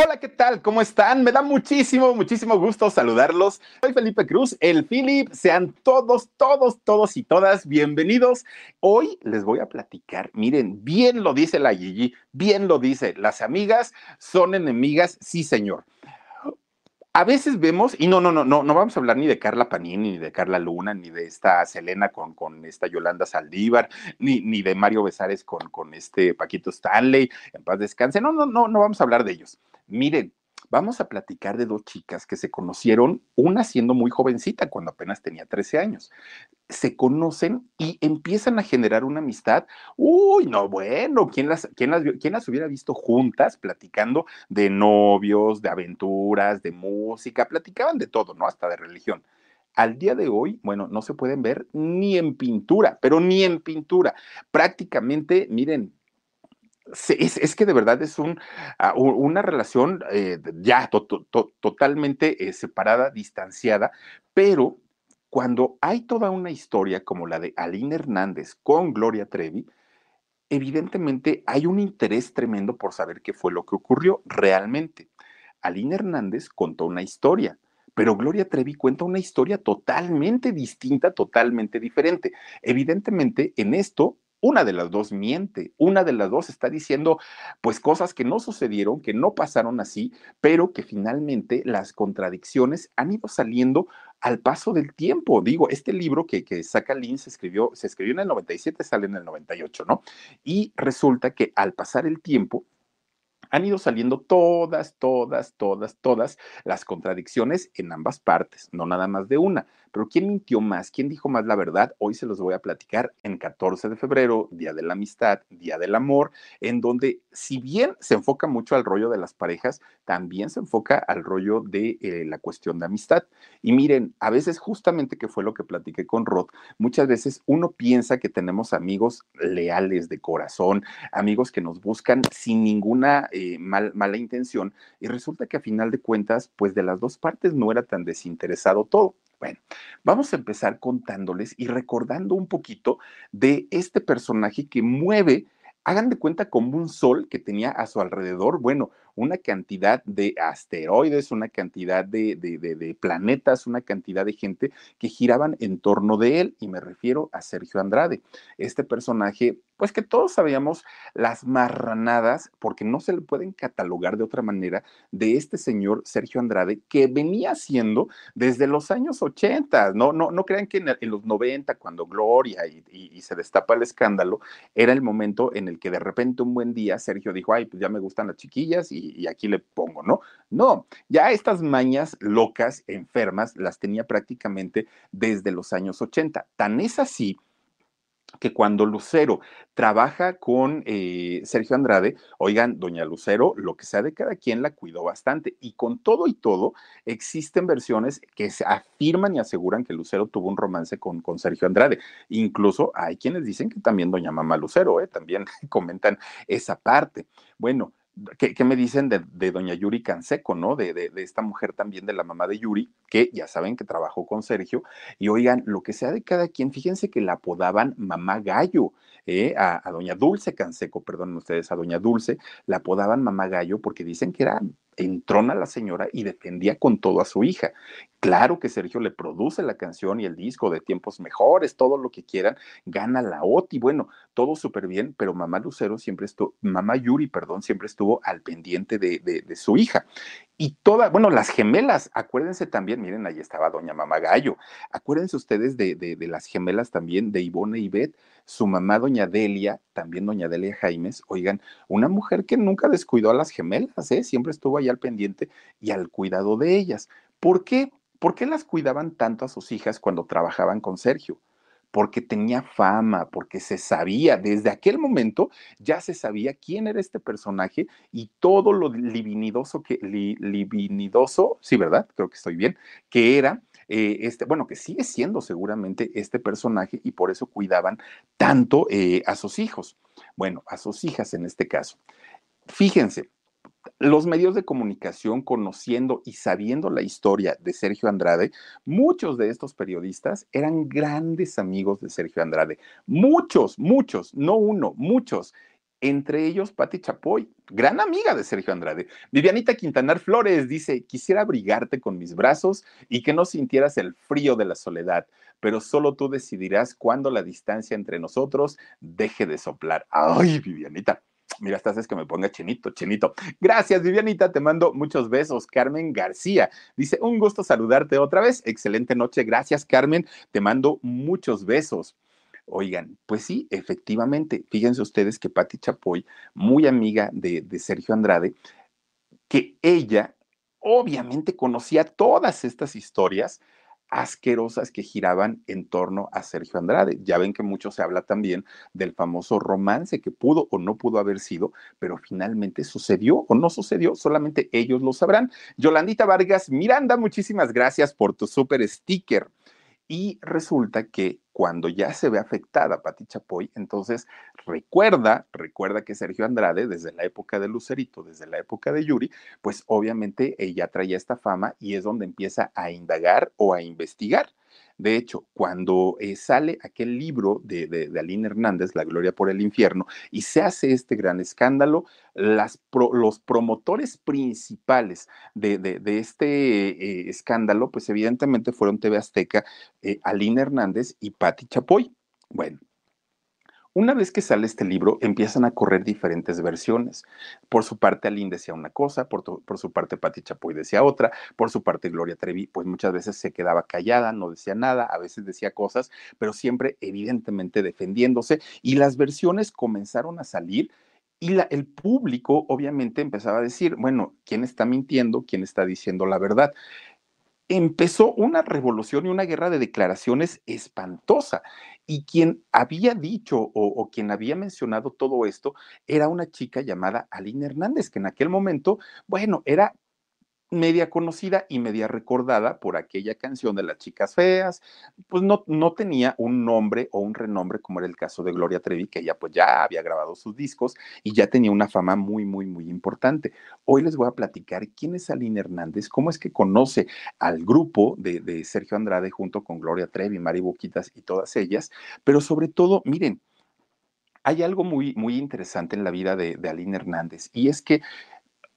Hola, ¿qué tal? ¿Cómo están? Me da muchísimo, muchísimo gusto saludarlos. Soy Felipe Cruz, el Philip. Sean todos, todos, todos y todas bienvenidos. Hoy les voy a platicar. Miren, bien lo dice la Gigi, bien lo dice. Las amigas son enemigas, sí, señor. A veces vemos, y no, no, no, no, no vamos a hablar ni de Carla Panini, ni de Carla Luna, ni de esta Selena con, con esta Yolanda Saldívar, ni, ni de Mario Besares con, con este Paquito Stanley, en paz descanse. No, no, no, no vamos a hablar de ellos. Miren, vamos a platicar de dos chicas que se conocieron, una siendo muy jovencita, cuando apenas tenía 13 años. Se conocen y empiezan a generar una amistad. Uy, no, bueno, ¿quién las, quién las, quién las hubiera visto juntas platicando de novios, de aventuras, de música? Platicaban de todo, ¿no? Hasta de religión. Al día de hoy, bueno, no se pueden ver ni en pintura, pero ni en pintura. Prácticamente, miren, es, que de verdad es un, ah, una relación eh, ya totalmente eh, separada, distanciada, pero cuando hay toda una historia como la de Aline Hernández con Gloria Trevi, evidentemente hay un interés tremendo por saber qué fue lo que ocurrió realmente. Aline Hernández contó una historia, pero Gloria Trevi cuenta una historia totalmente distinta, totalmente diferente. Evidentemente, en esto una de las dos miente, una de las dos está diciendo pues cosas que no sucedieron, que no pasaron así, pero que finalmente las contradicciones han ido saliendo al paso del tiempo. Digo, este libro que, que saca Lynn se escribió, se escribió en el 97, sale en el 98, ¿no? Y resulta que al pasar el tiempo, han ido saliendo todas, todas, todas, todas las contradicciones en ambas partes, no nada más de una. Pero ¿quién mintió más? ¿Quién dijo más la verdad? Hoy se los voy a platicar en 14 de febrero, Día de la Amistad, Día del Amor, en donde si bien se enfoca mucho al rollo de las parejas, también se enfoca al rollo de eh, la cuestión de amistad. Y miren, a veces justamente que fue lo que platiqué con Rod, muchas veces uno piensa que tenemos amigos leales de corazón, amigos que nos buscan sin ninguna mala intención, y resulta que a final de cuentas, pues de las dos partes no era tan desinteresado todo. Bueno, vamos a empezar contándoles y recordando un poquito de este personaje que mueve, hagan de cuenta como un sol que tenía a su alrededor, bueno, una cantidad de asteroides, una cantidad de, de, planetas, una cantidad de gente que giraban en torno de él, y me refiero a Sergio Andrade, este personaje, pues que todos sabíamos las marranadas, porque no se le pueden catalogar de otra manera, de este señor Sergio Andrade, que venía haciendo desde los años 80, no, no, no crean que en, los 90, cuando Gloria y, se destapa el escándalo, era el momento en el que de repente un buen día Sergio dijo, ay, pues ya me gustan las chiquillas y y, aquí le pongo, ¿no? No, ya estas mañas locas, enfermas, las tenía prácticamente desde los años 80. Tan es así que cuando Lucero trabaja con eh, Sergio Andrade, oigan, doña Lucero, lo que sea de cada quien la cuidó bastante. Y con todo y todo, existen versiones que se afirman y aseguran que Lucero tuvo un romance con, con Sergio Andrade. Incluso hay quienes dicen que también doña Mamá Lucero, ¿eh? también comentan esa parte. Bueno, ¿Qué, me dicen de, doña Yuri Canseco, ¿no? De, de, esta mujer también, de la mamá de Yuri, que ya saben que trabajó con Sergio. Y oigan, lo que sea de cada quien, fíjense que la apodaban mamá gallo, ¿eh? a, doña Dulce Canseco, perdón ustedes, a doña Dulce, la apodaban mamá gallo porque dicen que era entrona la señora y defendía con todo a su hija. Claro que Sergio le produce la canción y el disco de tiempos mejores, todo lo que quieran, gana la OTI, bueno, todo súper bien, pero mamá Lucero siempre estuvo, mamá Yuri, perdón, siempre estuvo al pendiente de, de, su hija. Y todas, bueno, las gemelas, acuérdense también, miren, ahí estaba doña mamá Gallo, acuérdense ustedes de, de, las gemelas también de Ivone y Beth, su mamá doña Delia, también doña Delia Jaimes, oigan, una mujer que nunca descuidó a las gemelas, ¿eh? siempre estuvo ahí al pendiente y al cuidado de ellas. ¿Por qué? ¿Por qué las cuidaban tanto a sus hijas cuando trabajaban con Sergio? Porque tenía fama, porque se sabía, desde aquel momento ya se sabía quién era este personaje y todo lo livinidoso que, livinidoso, sí, ¿verdad? Creo que estoy bien, que era eh, este, bueno, que sigue siendo seguramente este personaje y por eso cuidaban tanto eh, a sus hijos. Bueno, a sus hijas en este caso. Fíjense, los medios de comunicación, conociendo y sabiendo la historia de Sergio Andrade, muchos de estos periodistas eran grandes amigos de Sergio Andrade. Muchos, muchos, no uno, muchos. Entre ellos, Patti Chapoy, gran amiga de Sergio Andrade. Vivianita Quintanar Flores dice, quisiera abrigarte con mis brazos y que no sintieras el frío de la soledad, pero solo tú decidirás cuándo la distancia entre nosotros deje de soplar. Ay, Vivianita, Mira, hasta haces que me ponga chinito, chinito. Gracias, Vivianita. Te mando muchos besos. Carmen García dice: Un gusto saludarte otra vez. Excelente noche. Gracias, Carmen. Te mando muchos besos. Oigan, pues sí, efectivamente. Fíjense ustedes que Patti Chapoy, muy amiga de, de Sergio Andrade, que ella obviamente conocía todas estas historias asquerosas que giraban en torno a Sergio Andrade. Ya ven que mucho se habla también del famoso romance que pudo o no pudo haber sido, pero finalmente sucedió o no sucedió, solamente ellos lo sabrán. Yolandita Vargas Miranda, muchísimas gracias por tu super sticker. Y resulta que cuando ya se ve afectada Pati Chapoy, entonces recuerda, recuerda que Sergio Andrade, desde la época de Lucerito, desde la época de Yuri, pues obviamente ella traía esta fama y es donde empieza a indagar o a investigar. De hecho, cuando eh, sale aquel libro de, de, Aline Hernández, La Gloria por el Infierno, y se hace este gran escándalo, las los promotores principales de, este eh, escándalo, pues evidentemente fueron TV Azteca, eh, Aline Hernández y Patti Chapoy. Bueno, una vez que sale este libro, empiezan a correr diferentes versiones. Por su parte, Aline decía una cosa, por, su parte, Pati Chapoy decía otra, por su parte, Gloria Trevi, pues muchas veces se quedaba callada, no decía nada, a veces decía cosas, pero siempre evidentemente defendiéndose. Y las versiones comenzaron a salir y el público obviamente empezaba a decir, bueno, ¿quién está mintiendo? ¿Quién está diciendo la verdad? empezó una revolución y una guerra de declaraciones espantosa. Y quien había dicho o, quien había mencionado todo esto era una chica llamada Aline Hernández, que en aquel momento, bueno, era media conocida y media recordada por aquella canción de las chicas feas, pues no, no tenía un nombre o un renombre como era el caso de Gloria Trevi, que ella pues ya había grabado sus discos y ya tenía una fama muy, muy, muy importante. Hoy les voy a platicar quién es Aline Hernández, cómo es que conoce al grupo de, de Sergio Andrade junto con Gloria Trevi, Mari Boquitas y todas ellas, pero sobre todo, miren, hay algo muy, muy interesante en la vida de, de Aline Hernández y es que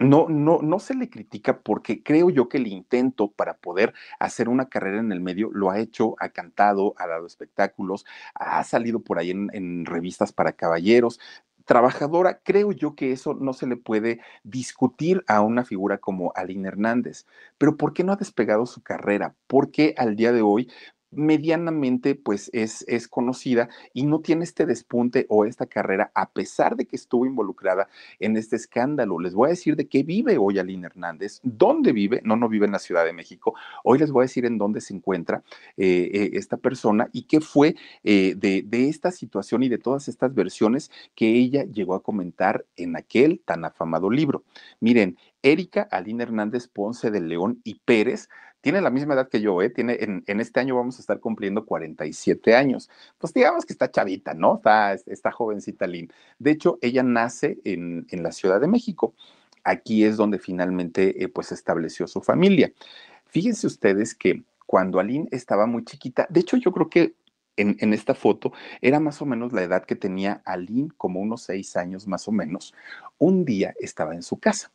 no, no, no se le critica porque creo yo que el intento para poder hacer una carrera en el medio lo ha hecho, ha cantado, ha dado espectáculos, ha salido por ahí en, revistas para caballeros, trabajadora, creo yo que eso no se le puede discutir a una figura como Aline Hernández. Pero ¿por qué no ha despegado su carrera? ¿Por qué al día de hoy medianamente pues es, es conocida y no tiene este despunte o esta carrera a pesar de que estuvo involucrada en este escándalo. Les voy a decir de qué vive hoy Aline Hernández, dónde vive, no, no vive en la Ciudad de México. Hoy les voy a decir en dónde se encuentra eh, eh, esta persona y qué fue eh, de, de esta situación y de todas estas versiones que ella llegó a comentar en aquel tan afamado libro. Miren, Erika Aline Hernández Ponce de León y Pérez tiene la misma edad que yo, ¿eh? Tiene, en, este año vamos a estar cumpliendo 47 años. Pues digamos que está chavita, ¿no? Está, está jovencita Lynn. De hecho, ella nace en, la Ciudad de México. Aquí es donde finalmente eh, pues estableció su familia. Fíjense ustedes que cuando Aline estaba muy chiquita, de hecho yo creo que en, en, esta foto era más o menos la edad que tenía Aline, como unos seis años más o menos. Un día estaba en su casa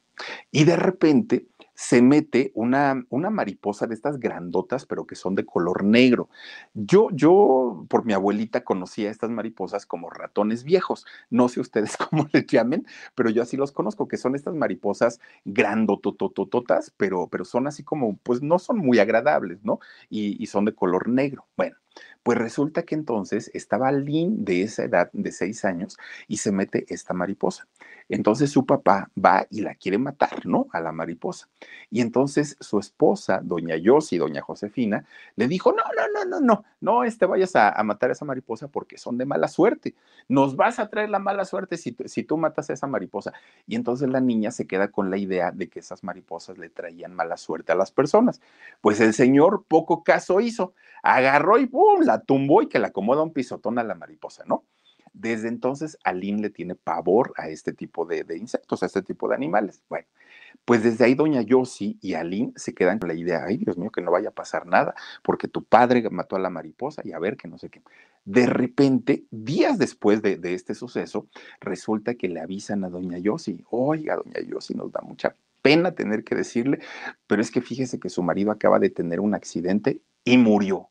Y de repente se mete una, una mariposa de estas grandotas, pero que son de color negro. Yo, yo, por mi abuelita, conocía estas mariposas como ratones viejos. No sé ustedes cómo les llamen, pero yo así los conozco, que son estas mariposas grandotototototas, pero, pero son así como, pues no son muy agradables, ¿no? Y, y son de color negro. Bueno, pues resulta que entonces estaba Lynn de esa edad, de seis años, y se mete esta mariposa. Entonces su papá va y la quiere matar, ¿no? A la mariposa. Y entonces su esposa, doña Yossi, doña Josefina, le dijo, no, no, no, no, no, no este vayas a, matar a esa mariposa porque son de mala suerte. Nos vas a traer la mala suerte si, si tú matas a esa mariposa. Y entonces la niña se queda con la idea de que esas mariposas le traían mala suerte a las personas. Pues el señor poco caso hizo, agarró y ¡pum! la tumbó y que la acomoda un pisotón a la mariposa, ¿no? Desde entonces, Aline le tiene pavor a este tipo de, insectos, a este tipo de animales. Bueno, pues desde ahí doña Yossi y Aline se quedan con la idea, ay Dios mío, que no vaya a pasar nada, porque tu padre mató a la mariposa y a ver que no sé qué. De repente, días después de, este suceso, resulta que le avisan a doña Yossi, oiga, doña Yossi, nos da mucha pena tener que decirle, pero es que fíjese que su marido acaba de tener un accidente y murió.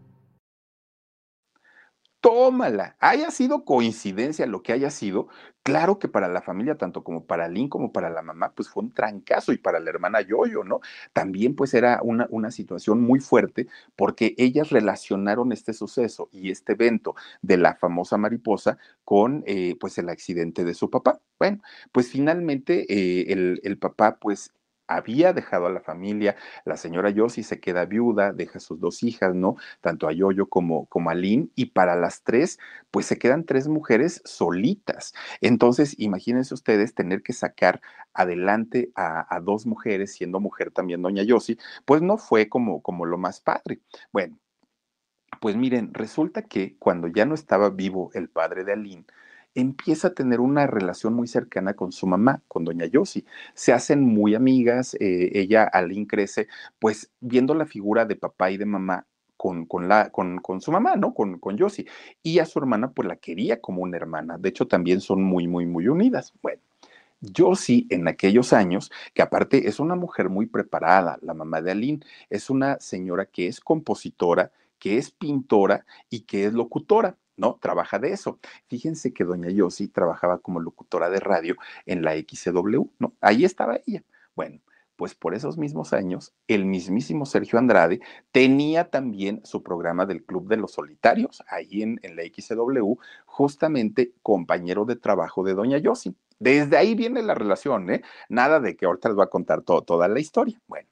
tómala. Haya sido coincidencia lo que haya sido, claro que para la familia, tanto como para Lynn como para la mamá, pues fue un trancazo y para la hermana Yoyo, ¿no? También pues era una, una situación muy fuerte porque ellas relacionaron este suceso y este evento de la famosa mariposa con eh, pues el accidente de su papá. Bueno, pues finalmente eh, el, el papá pues había dejado a la familia, la señora Yossi se queda viuda, deja sus dos hijas, ¿no? Tanto a Yoyo como, como a Lynn, y para las tres, pues se quedan tres mujeres solitas. Entonces, imagínense ustedes tener que sacar adelante a, dos mujeres, siendo mujer también doña Yossi, pues no fue como, como lo más padre. Bueno, pues miren, resulta que cuando ya no estaba vivo el padre de Aline, empieza a tener una relación muy cercana con su mamá, con doña Yossi. Se hacen muy amigas, eh, ella, Aline, crece pues viendo la figura de papá y de mamá con, con, la, con, con, su mamá, ¿no? Con, con Yossi. Y a su hermana, pues la quería como una hermana. De hecho, también son muy, muy, muy unidas. Bueno. Yossi en aquellos años, que aparte es una mujer muy preparada, la mamá de Aline, es una señora que es compositora, que es pintora y que es locutora. ¿No? Trabaja de eso. Fíjense que doña Yossi trabajaba como locutora de radio en la XCW, ¿no? Ahí estaba ella. Bueno, pues por esos mismos años, el mismísimo Sergio Andrade tenía también su programa del Club de los Solitarios, ahí en, en la XCW, justamente compañero de trabajo de doña Yossi. Desde ahí viene la relación, ¿eh? Nada de que ahorita les va a contar todo, toda la historia. Bueno,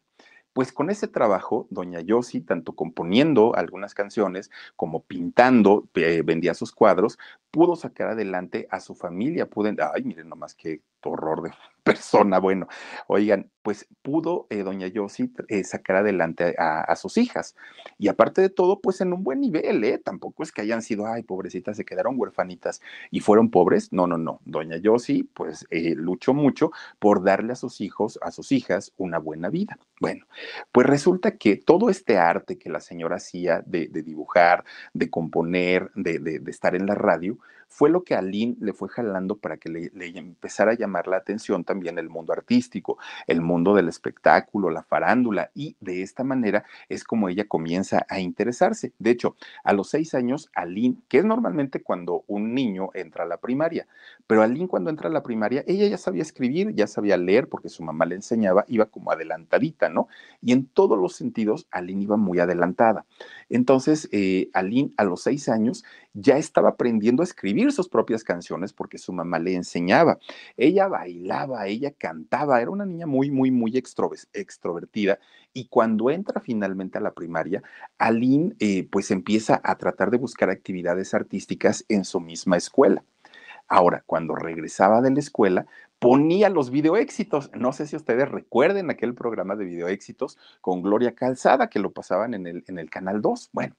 pues con ese trabajo, doña Yossi, tanto componiendo algunas canciones como pintando, eh, vendía sus cuadros, pudo sacar adelante a su familia. Ay, miren nomás qué horror de persona. Bueno, oigan, pues pudo eh, doña Yossi eh, sacar adelante a, sus hijas. Y aparte de todo, pues en un buen nivel, ¿eh? Tampoco es que hayan sido, ay, pobrecitas, se quedaron huerfanitas y fueron pobres. No, no, no. Doña Yossi, pues eh, luchó mucho por darle a sus hijos, a sus hijas, una buena vida. Bueno, pues resulta que todo este arte que la señora hacía de, dibujar, de componer, de, de estar en la radio, fue lo que a Lynn le fue jalando para que le, empezara a llamar la atención también el mundo artístico, el mundo del espectáculo, la farándula, y de esta manera es como ella comienza a interesarse. De hecho, a los seis años, Aline, que es normalmente cuando un niño entra a la primaria, pero Aline cuando entra a la primaria, ella ya sabía escribir, ya sabía leer, porque su mamá le enseñaba, iba como adelantadita, ¿no? Y en todos los sentidos, Aline iba muy adelantada. Entonces, eh, Aline a los seis años ya estaba aprendiendo a escribir sus propias canciones porque su mamá le enseñaba. Ella bailaba, ella cantaba, era una niña muy, muy, muy extrovertida. Y cuando entra finalmente a la primaria, Aline eh, pues empieza a tratar de buscar actividades artísticas en su misma escuela. Ahora, cuando regresaba de la escuela, ponía los video éxitos. No sé si ustedes recuerden aquel programa de video éxitos con Gloria Calzada que lo pasaban en el, en el Canal 2. Bueno,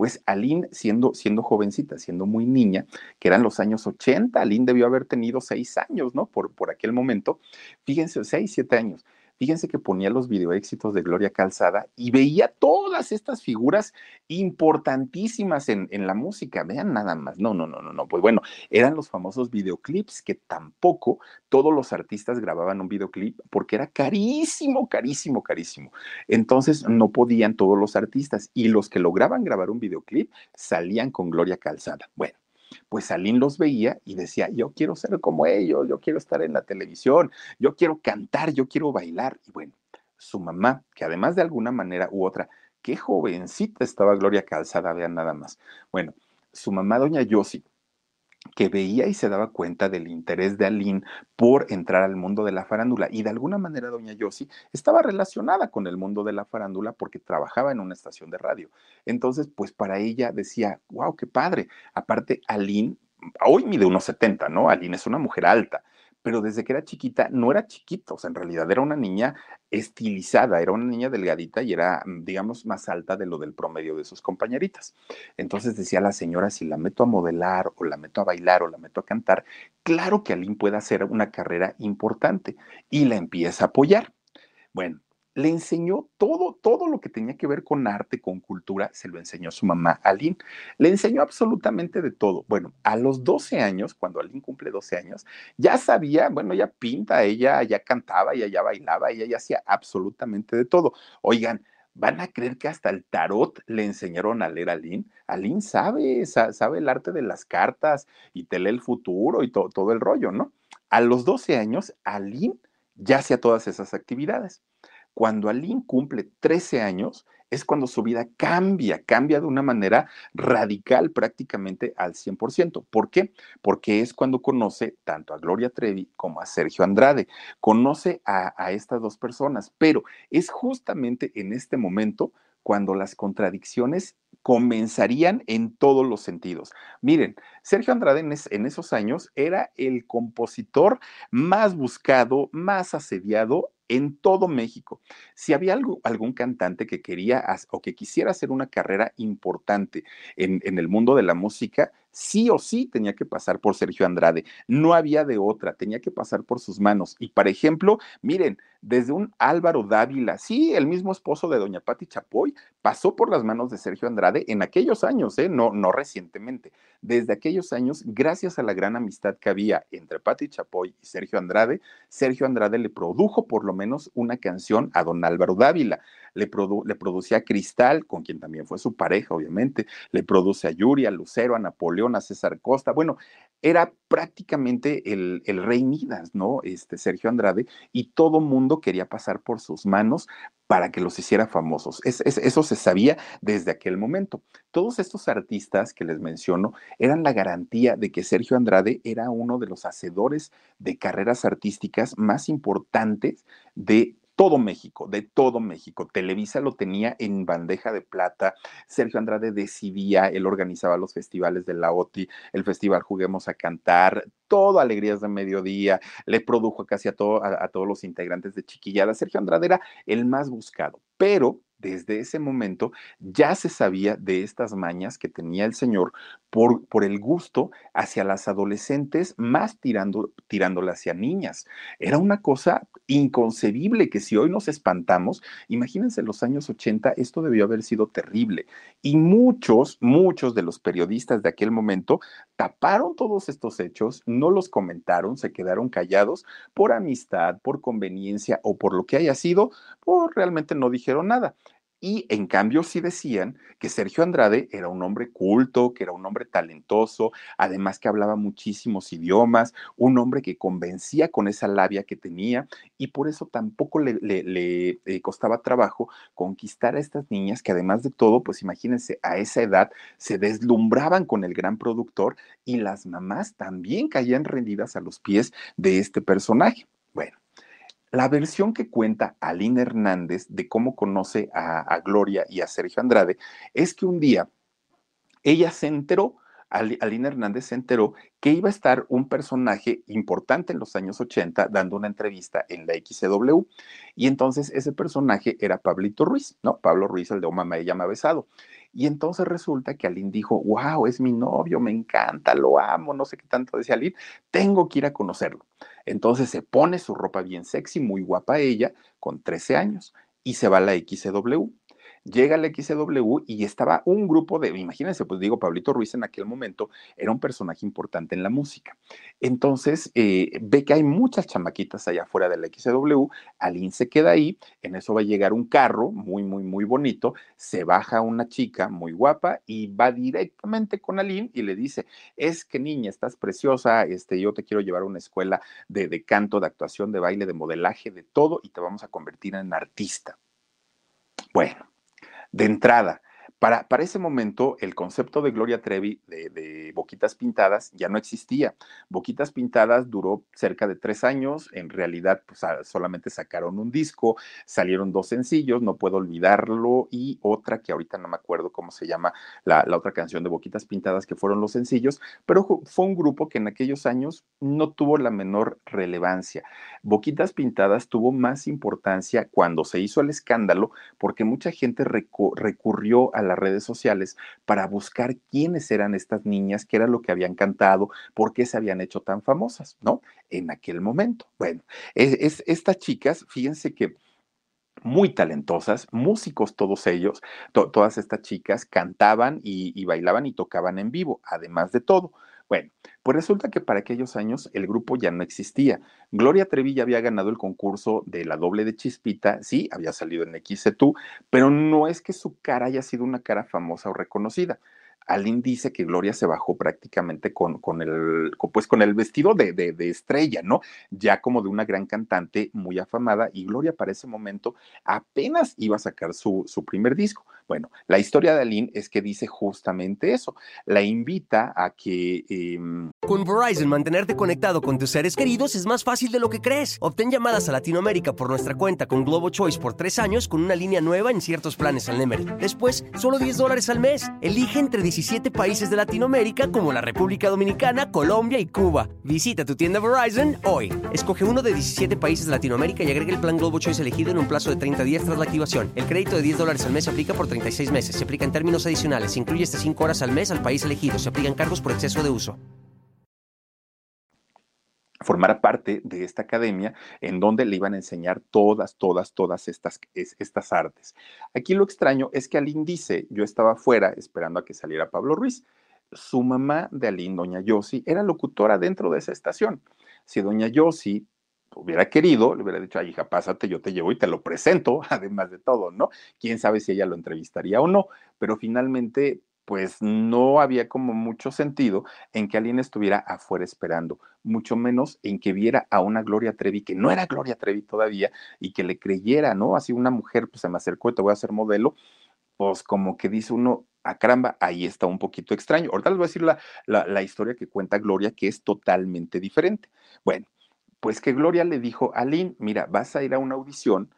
pues Aline, siendo, siendo jovencita, siendo muy niña, que eran los años 80, Aline debió haber tenido seis años, ¿no? Por, por aquel momento. Fíjense, seis, siete años. Fíjense que ponía los video éxitos de Gloria Calzada y veía todas estas figuras importantísimas en, en, la música. Vean nada más. No, no, no, no, no. Pues bueno, eran los famosos videoclips que tampoco todos los artistas grababan un videoclip porque era carísimo, carísimo, carísimo. Entonces no podían todos los artistas y los que lograban grabar un videoclip salían con Gloria Calzada. Bueno pues Salín los veía y decía, yo quiero ser como ellos, yo quiero estar en la televisión, yo quiero cantar, yo quiero bailar. Y bueno, su mamá, que además de alguna manera u otra, qué jovencita estaba Gloria Calzada, vean nada más. Bueno, su mamá, doña Yossi, que veía y se daba cuenta del interés de Aline por entrar al mundo de la farándula. Y de alguna manera, doña Yossi estaba relacionada con el mundo de la farándula porque trabajaba en una estación de radio. Entonces, pues para ella decía, wow, qué padre. Aparte, Aline, hoy mide unos 70, ¿no? Aline es una mujer alta pero desde que era chiquita no era chiquita, o sea, en realidad era una niña estilizada, era una niña delgadita y era, mm, digamos, más alta de lo del promedio de sus compañeritas. Entonces decía la señora, si la meto a modelar o la meto a bailar o la meto a cantar, claro que Aline puede hacer una carrera importante y la empieza a apoyar. Bueno, le enseñó todo, todo lo que tenía que ver con arte, con cultura, se lo enseñó su mamá Aline. Le enseñó absolutamente de todo. Bueno, a los 12 años, cuando Aline cumple 12 años, ya sabía, bueno, ya pinta, ella ya cantaba, ella ya bailaba, ella ya hacía absolutamente de todo. Oigan, ¿Van a creer que hasta el tarot le enseñaron a leer a Aline? Aline sabe, sabe el arte de las cartas y te lee el futuro y todo el rollo, ¿no? A los 12 años, Aline ya hacía todas esas actividades. Cuando Aline cumple 13 años, es cuando su vida cambia, cambia de una manera radical prácticamente al 100%. ¿Por qué? Porque es cuando conoce tanto a Gloria Trevi como a Sergio Andrade. Conoce a estas dos personas, pero es justamente en este momento cuando las contradicciones comenzarían en todos los sentidos. Miren, Sergio Andrade en, esos años era el compositor más buscado, más asediado en todo México. Si había algo, algún cantante que quería o que quisiera hacer una carrera importante en, en el mundo de la música, sí o sí tenía que pasar por Sergio Andrade. No había de otra, tenía que pasar por sus manos. Y, por ejemplo, miren, desde un Álvaro Dávila, sí, el mismo esposo de doña Patti Chapoy, pasó por las manos de Sergio Andrade en aquellos años, ¿eh? no, no recientemente. Desde aquellos años, gracias a la gran amistad que había entre Patti Chapoy y Sergio Andrade, Sergio Andrade le produjo por lo menos una canción a don Álvaro Dávila. Le, le producía a Cristal, con quien también fue su pareja, obviamente, le produce a Yuri, a Lucero, a Napoleón, a César Costa. Bueno, era prácticamente el, el, rey Midas, ¿no? Este Sergio Andrade, y todo mundo quería pasar por sus manos para que los hiciera famosos. Es, es, eso se sabía desde aquel momento. Todos estos artistas que les menciono eran la garantía de que Sergio Andrade era uno de los hacedores de carreras artísticas más importantes de todo México, de todo México. Televisa lo tenía en bandeja de plata. Sergio Andrade decidía, él organizaba los festivales de la OTI, el festival Juguemos a Cantar, todo Alegrías de Mediodía, le produjo casi a, todo, a, a todos los integrantes de Chiquillada. Sergio Andrade era el más buscado, pero desde ese momento ya se sabía de estas mañas que tenía el señor por, por el gusto hacia las adolescentes, más tirando, tirándole hacia niñas. Era una cosa inconcebible que si hoy nos espantamos, imagínense los años 80, esto debió haber sido terrible. Y muchos, muchos de los periodistas de aquel momento taparon todos estos hechos, no los comentaron, se quedaron callados por amistad, por conveniencia o por lo que haya sido, pues realmente no dijeron nada. Y en cambio sí decían que Sergio Andrade era un hombre culto, que era un hombre talentoso, además que hablaba muchísimos idiomas, un hombre que convencía con esa labia que tenía y por eso tampoco le, le, eh, costaba trabajo conquistar a estas niñas que además de todo, pues imagínense, a esa edad se deslumbraban con el gran productor y las mamás también caían rendidas a los pies de este personaje. Bueno. La versión que cuenta Aline Hernández de cómo conoce a, Gloria y a Sergio Andrade es que un día ella se enteró Alina Hernández se enteró que iba a estar un personaje importante en los años 80 dando una entrevista en la XCW. Y entonces ese personaje era Pablito Ruiz, ¿no? Pablo Ruiz, el de O Mamá ella me ha besado. Y entonces resulta que Aline dijo, wow, es mi novio, me encanta, lo amo, no sé qué tanto decía Aline, tengo que ir a conocerlo. Entonces se pone su ropa bien sexy, muy guapa ella, con 13 años, y se va a la XCW llega al XCW y estaba un grupo de, imagínense, pues digo, Pablito Ruiz en aquel momento era un personaje importante en la música. Entonces, eh, ve que hay muchas chamaquitas allá afuera del XCW, Aline se queda ahí, en eso va a llegar un carro muy, muy, muy bonito, se baja una chica muy guapa y va directamente con Aline y le dice, es que niña, estás preciosa, este, yo te quiero llevar a una escuela de, de canto, de actuación, de baile, de modelaje, de todo, y te vamos a convertir en artista. Bueno, de entrada, para, para, ese momento, el concepto de Gloria Trevi de, Boquitas Pintadas ya no existía. Boquitas Pintadas duró cerca de tres años. En realidad, pues, solamente sacaron un disco, salieron dos sencillos, no puedo olvidarlo, y otra que ahorita no me acuerdo cómo se llama, la, la otra canción de Boquitas Pintadas, que fueron los sencillos, pero fue un grupo que en aquellos años no tuvo la menor relevancia. Boquitas Pintadas tuvo más importancia cuando se hizo el escándalo, porque mucha gente recurrió a la las redes sociales para buscar quiénes eran estas niñas, qué era lo que habían cantado, por qué se habían hecho tan famosas, ¿no? En aquel momento. Bueno, es, estas chicas, fíjense que muy talentosas, músicos todos ellos, todas estas chicas cantaban y, bailaban y tocaban en vivo, además de todo. Bueno, pues resulta que para aquellos años el grupo ya no existía. Gloria Trevi ya había ganado el concurso de la doble de Chispita, sí, había salido en XC2, pero no es que su cara haya sido una cara famosa o reconocida. Aline dice que Gloria se bajó prácticamente con, con el, pues con el vestido de, de, estrella, ¿no? Ya como de una gran cantante muy afamada y Gloria para ese momento apenas iba a sacar su, su primer disco. Bueno, la historia de Aline es que dice justamente eso. La invita a que... Em, con Verizon, mantenerte conectado con tus seres queridos es más fácil de lo que crees. Obtén llamadas a Latinoamérica por nuestra cuenta con Globo Choice por tres años con una línea nueva en ciertos planes al Nemery. Después, solo 10 dólares al mes. Elige entre 17 países de Latinoamérica como la República Dominicana, Colombia y Cuba. Visita tu tienda Verizon hoy. Escoge uno de 17 países de Latinoamérica y agrega el plan Globo Choice elegido en un plazo de 30 días tras la activación. El crédito de 10 dólares al mes aplica por 30 meses. Se aplica en términos adicionales. Incluye hasta 5 horas al mes al país elegido. Se aplican cargos por exceso de uso formar parte de esta academia en donde le iban a enseñar todas, todas, todas estas, estas artes. Aquí lo extraño es que Aline dice, yo estaba fuera esperando a que saliera Pablo Ruiz. Su mamá de Aline, doña Yossi, era locutora dentro de esa estación. Si doña Yossi hubiera querido, le hubiera dicho, ay, hija, pásate, yo te llevo y te lo presento, además de todo, ¿no? Quién sabe si ella lo entrevistaría o no, pero finalmente, pues no había como mucho sentido en que alguien estuviera afuera esperando, mucho menos en que viera a una Gloria Trevi, que no era Gloria Trevi todavía, y que le creyera, ¿no? Así una mujer, pues se me acercó y te voy a hacer modelo, pues como que dice uno, a ah, caramba, ahí está un poquito extraño. Ahorita les voy a decir la, la, la historia que cuenta Gloria, que es totalmente diferente. Bueno, pues que Gloria le dijo a Lynn, mira, vas a ir a una audición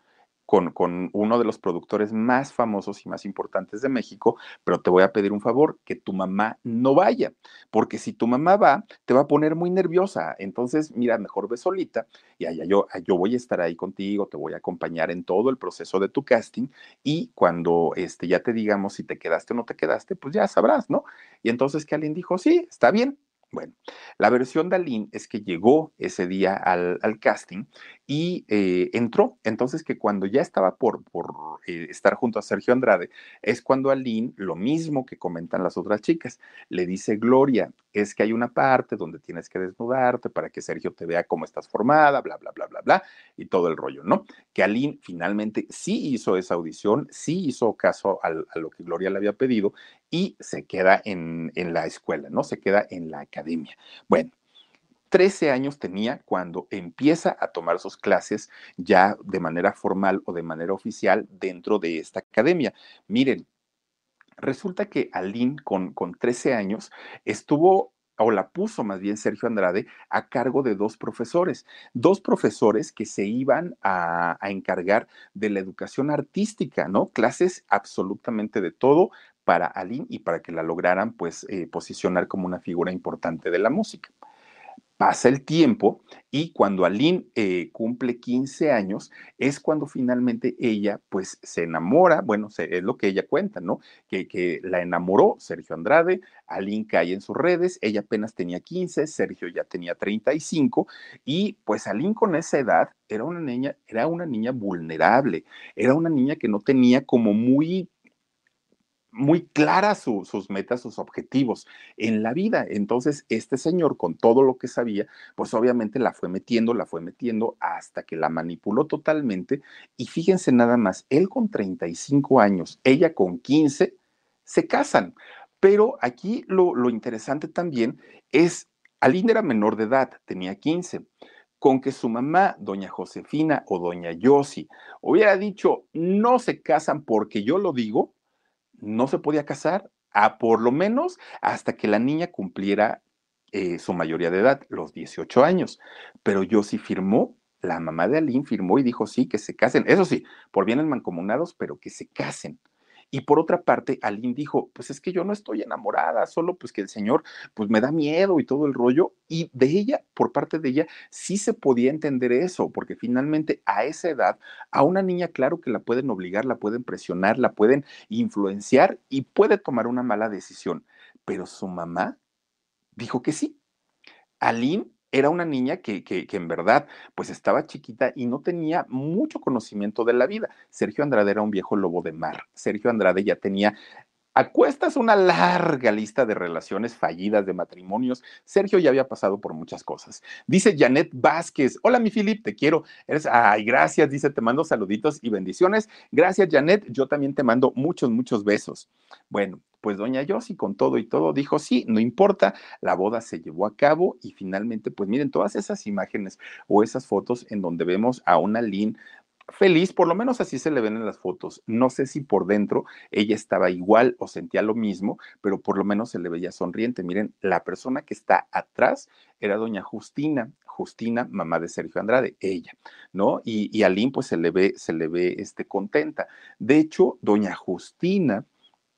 con, con, uno de los productores más famosos y más importantes de México, pero te voy a pedir un favor, que tu mamá no vaya, porque si tu mamá va, te va a poner muy nerviosa. Entonces, mira, mejor ve solita y allá yo, yo voy a estar ahí contigo, te voy a acompañar en todo el proceso de tu casting y cuando este, ya te digamos si te quedaste o no te quedaste, pues ya sabrás, ¿no? Y entonces que alguien dijo, sí, está bien, bueno, la versión de Aline es que llegó ese día al, casting y eh, entró. Entonces que cuando ya estaba por, por eh, estar junto a Sergio Andrade, es cuando Aline, lo mismo que comentan las otras chicas, le dice Gloria, es que hay una parte donde tienes que desnudarte para que Sergio te vea cómo estás formada, bla, bla, bla, bla, bla, y todo el rollo, ¿no? Que Aline finalmente sí hizo esa audición, sí hizo caso a lo que Gloria le había pedido y se queda en, la escuela, ¿no? Se queda en la academia. Bueno, 13 años tenía cuando empieza a tomar sus clases ya de manera formal o de manera oficial dentro de esta academia. Miren, resulta que Aline con, con 13 años estuvo o la puso más bien Sergio Andrade a cargo de dos profesores, dos profesores que se iban a, a, encargar de la educación artística, ¿no? Clases absolutamente de todo, para Aline y para que la lograran pues eh, posicionar como una figura importante de la música. Pasa el tiempo y cuando Aline eh, cumple 15 años es cuando finalmente ella pues se enamora, bueno, es lo que ella cuenta, ¿no? Que, que la enamoró Sergio Andrade, Aline cae en sus redes, ella apenas tenía 15, Sergio ya tenía 35 y pues Aline con esa edad era una niña, era una niña vulnerable, era una niña que no tenía como muy muy claras sus metas, sus objetivos en la vida. Entonces, este señor, con todo lo que sabía, pues obviamente la fue metiendo, la fue metiendo hasta que la manipuló totalmente. Y fíjense nada más, él con 35 años, ella con 15, se casan. Pero aquí lo, lo interesante también es, Aline era menor de edad, tenía 15 con que su mamá, doña Josefina o doña Yossi, hubiera dicho, no se casan porque yo lo digo, no se podía casar, a por lo menos hasta que la niña cumpliera eh, su mayoría de edad, los 18 años. Pero yo sí firmó, la mamá de Aline firmó y dijo sí, que se casen. Eso sí, por bienes mancomunados, pero que se casen. Y por otra parte, Aline dijo, pues es que yo no estoy enamorada, solo pues que el Señor pues me da miedo y todo el rollo. Y de ella, por parte de ella, sí se podía entender eso, porque finalmente a esa edad, a una niña, claro que la pueden obligar, la pueden presionar, la pueden influenciar y puede tomar una mala decisión. Pero su mamá dijo que sí. Aline era una niña que, que, en verdad pues estaba chiquita y no tenía mucho conocimiento de la vida. Sergio Andrade era un viejo lobo de mar. Sergio Andrade ya tenía Acuestas una larga lista de relaciones fallidas, de matrimonios. Sergio ya había pasado por muchas cosas. Dice Janet Vázquez, hola mi Filip, te quiero. Eres, ay, gracias, dice, te mando saluditos y bendiciones. Gracias Janet, yo también te mando muchos, muchos besos. Bueno, pues doña Yossi con todo y todo dijo, sí, no importa, la boda se llevó a cabo y finalmente, pues miren, todas esas imágenes o esas fotos en donde vemos a una Lynn feliz, por lo menos así se le ven en las fotos. No sé si por dentro ella estaba igual o sentía lo mismo, pero por lo menos se le veía sonriente. Miren, la persona que está atrás era doña Justina, Justina, mamá de Sergio Andrade, ella, ¿no? Y, y a pues se le ve, se le ve este, contenta. De hecho, doña Justina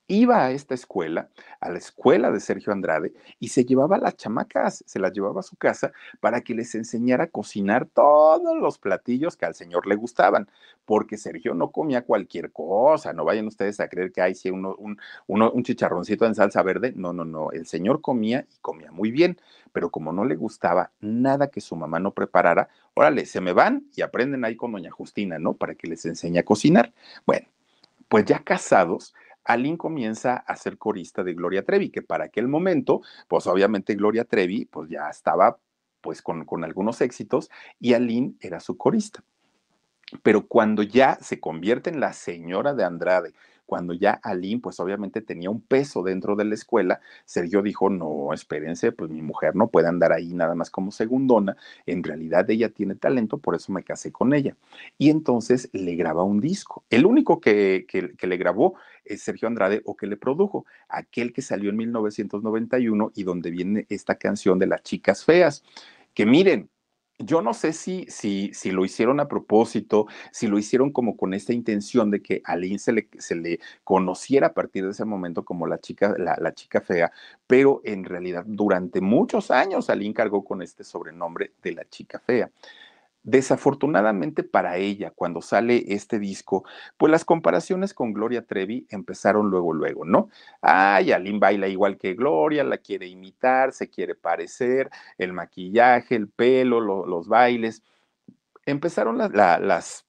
iba a esta escuela, a la escuela de Sergio Andrade, y se llevaba a las chamacas, se las llevaba a su casa para que les enseñara a cocinar todos los platillos que al señor le gustaban, porque Sergio no comía cualquier cosa, no vayan ustedes a creer que hay si uno, un, uno, un chicharroncito en salsa verde, no, no, no, el señor comía y comía muy bien, pero como no le gustaba nada que su mamá no preparara, órale, se me van y aprenden ahí con doña Justina, ¿no? Para que les enseñe a cocinar. Bueno, pues ya casados, Aline comienza a ser corista de Gloria Trevi, que para aquel momento, pues obviamente Gloria Trevi, pues ya estaba pues con, con algunos éxitos y Aline era su corista. Pero cuando ya se convierte en la señora de Andrade, cuando ya Aline, pues obviamente tenía un peso dentro de la escuela, Sergio dijo, no, espérense, pues mi mujer no puede andar ahí nada más como segundona, en realidad ella tiene talento, por eso me casé con ella. Y entonces le graba un disco. El único que, que, que le grabó es Sergio Andrade o que le produjo, aquel que salió en 1991 y donde viene esta canción de las chicas feas. Que miren, yo no sé si, si, si lo hicieron a propósito, si lo hicieron como con esta intención de que a se le, se le conociera a partir de ese momento como la chica, la, la chica fea, pero en realidad durante muchos años Aline cargó con este sobrenombre de la chica fea. Desafortunadamente para ella, cuando sale este disco, pues las comparaciones con Gloria Trevi empezaron luego, luego, ¿no? Ay, Aline baila igual que Gloria, la quiere imitar, se quiere parecer, el maquillaje, el pelo, los bailes. Empezaron las,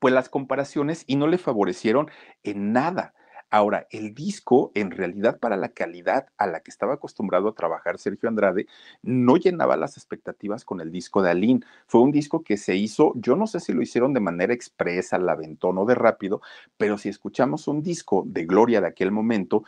pues las comparaciones y no le favorecieron en nada. Ahora, el disco, en realidad, para la calidad a la que estaba acostumbrado a trabajar Sergio Andrade, no llenaba las expectativas con el disco de Aline. Fue un disco que se hizo, yo no sé si lo hicieron de manera expresa, la aventón o de rápido, pero si escuchamos un disco de Gloria de aquel momento,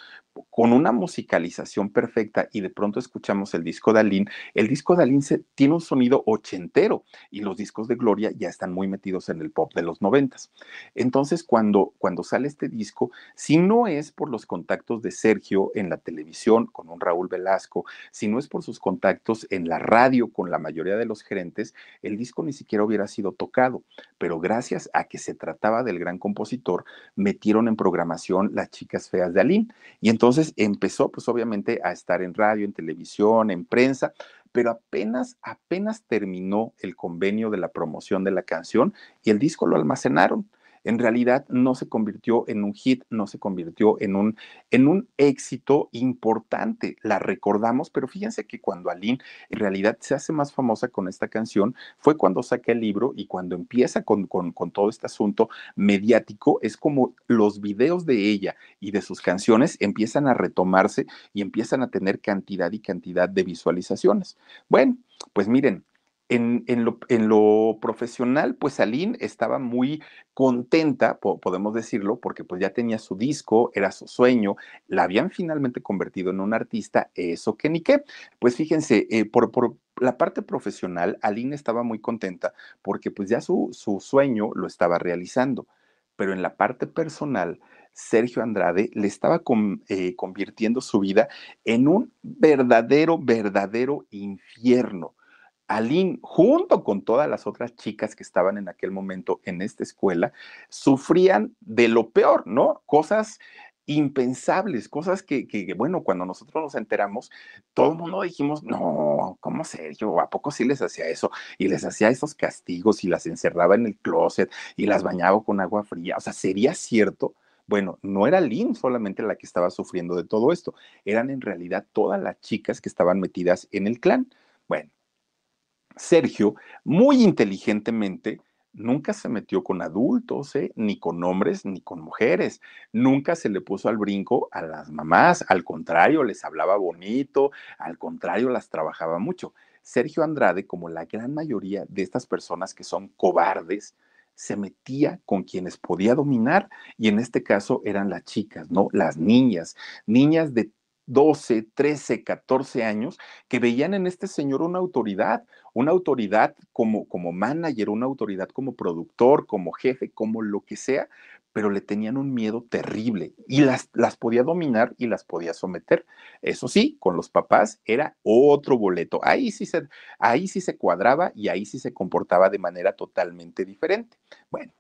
con una musicalización perfecta y de pronto escuchamos el disco de Aline, el disco de Aline tiene un sonido ochentero y los discos de Gloria ya están muy metidos en el pop de los noventas. Entonces, cuando, cuando sale este disco, si no es por los contactos de Sergio en la televisión con un Raúl Velasco, si no es por sus contactos en la radio con la mayoría de los gerentes, el disco ni siquiera hubiera sido tocado. Pero gracias a que se trataba del gran compositor, metieron en programación las chicas feas de Aline. Y entonces empezó, pues obviamente, a estar en radio, en televisión, en prensa, pero apenas, apenas terminó el convenio de la promoción de la canción y el disco lo almacenaron en realidad no se convirtió en un hit, no se convirtió en un, en un éxito importante. La recordamos, pero fíjense que cuando Aline en realidad se hace más famosa con esta canción fue cuando saca el libro y cuando empieza con, con, con todo este asunto mediático, es como los videos de ella y de sus canciones empiezan a retomarse y empiezan a tener cantidad y cantidad de visualizaciones. Bueno, pues miren, en, lo, profesional, pues Aline estaba muy contenta, podemos decirlo, porque pues ya tenía su disco, era su sueño, la habían finalmente convertido en un artista, eso que ni qué. Pues fíjense, eh, por, la parte profesional, Aline estaba muy contenta porque pues ya su, su sueño lo estaba realizando, pero en la parte personal, Sergio Andrade le estaba eh, convirtiendo su vida en un verdadero, verdadero infierno Aline, junto con todas las otras chicas que estaban en aquel momento en esta escuela, sufrían de lo peor, ¿no? Cosas impensables, cosas que, bueno, cuando nosotros nos enteramos, todo el mundo dijimos, no, ¿cómo serio? ¿A poco sí les hacía eso? Y les hacía esos castigos y las encerraba en el closet y las bañaba con agua fría. O sea, ¿sería cierto? Bueno, no era Lynn solamente la que estaba sufriendo de todo esto, eran en realidad todas las chicas que estaban metidas en el clan. Bueno, Sergio, muy inteligentemente, nunca se metió con adultos, ¿eh? ni con hombres, ni con mujeres. Nunca se le puso al brinco a las mamás, al contrario, les hablaba bonito, al contrario, las trabajaba mucho. Sergio Andrade, como la gran mayoría de estas personas que son cobardes, se metía con quienes podía dominar y en este caso eran las chicas, ¿no? Las niñas, niñas de 12, 13, 14 años que veían en este señor una autoridad, una autoridad como, como manager, una autoridad como productor, como jefe, como lo que sea, pero le tenían un miedo terrible y las, las podía dominar y las podía someter. Eso sí, con los papás era otro boleto. Ahí sí se, ahí sí se cuadraba y ahí sí se comportaba de manera totalmente diferente. Bueno,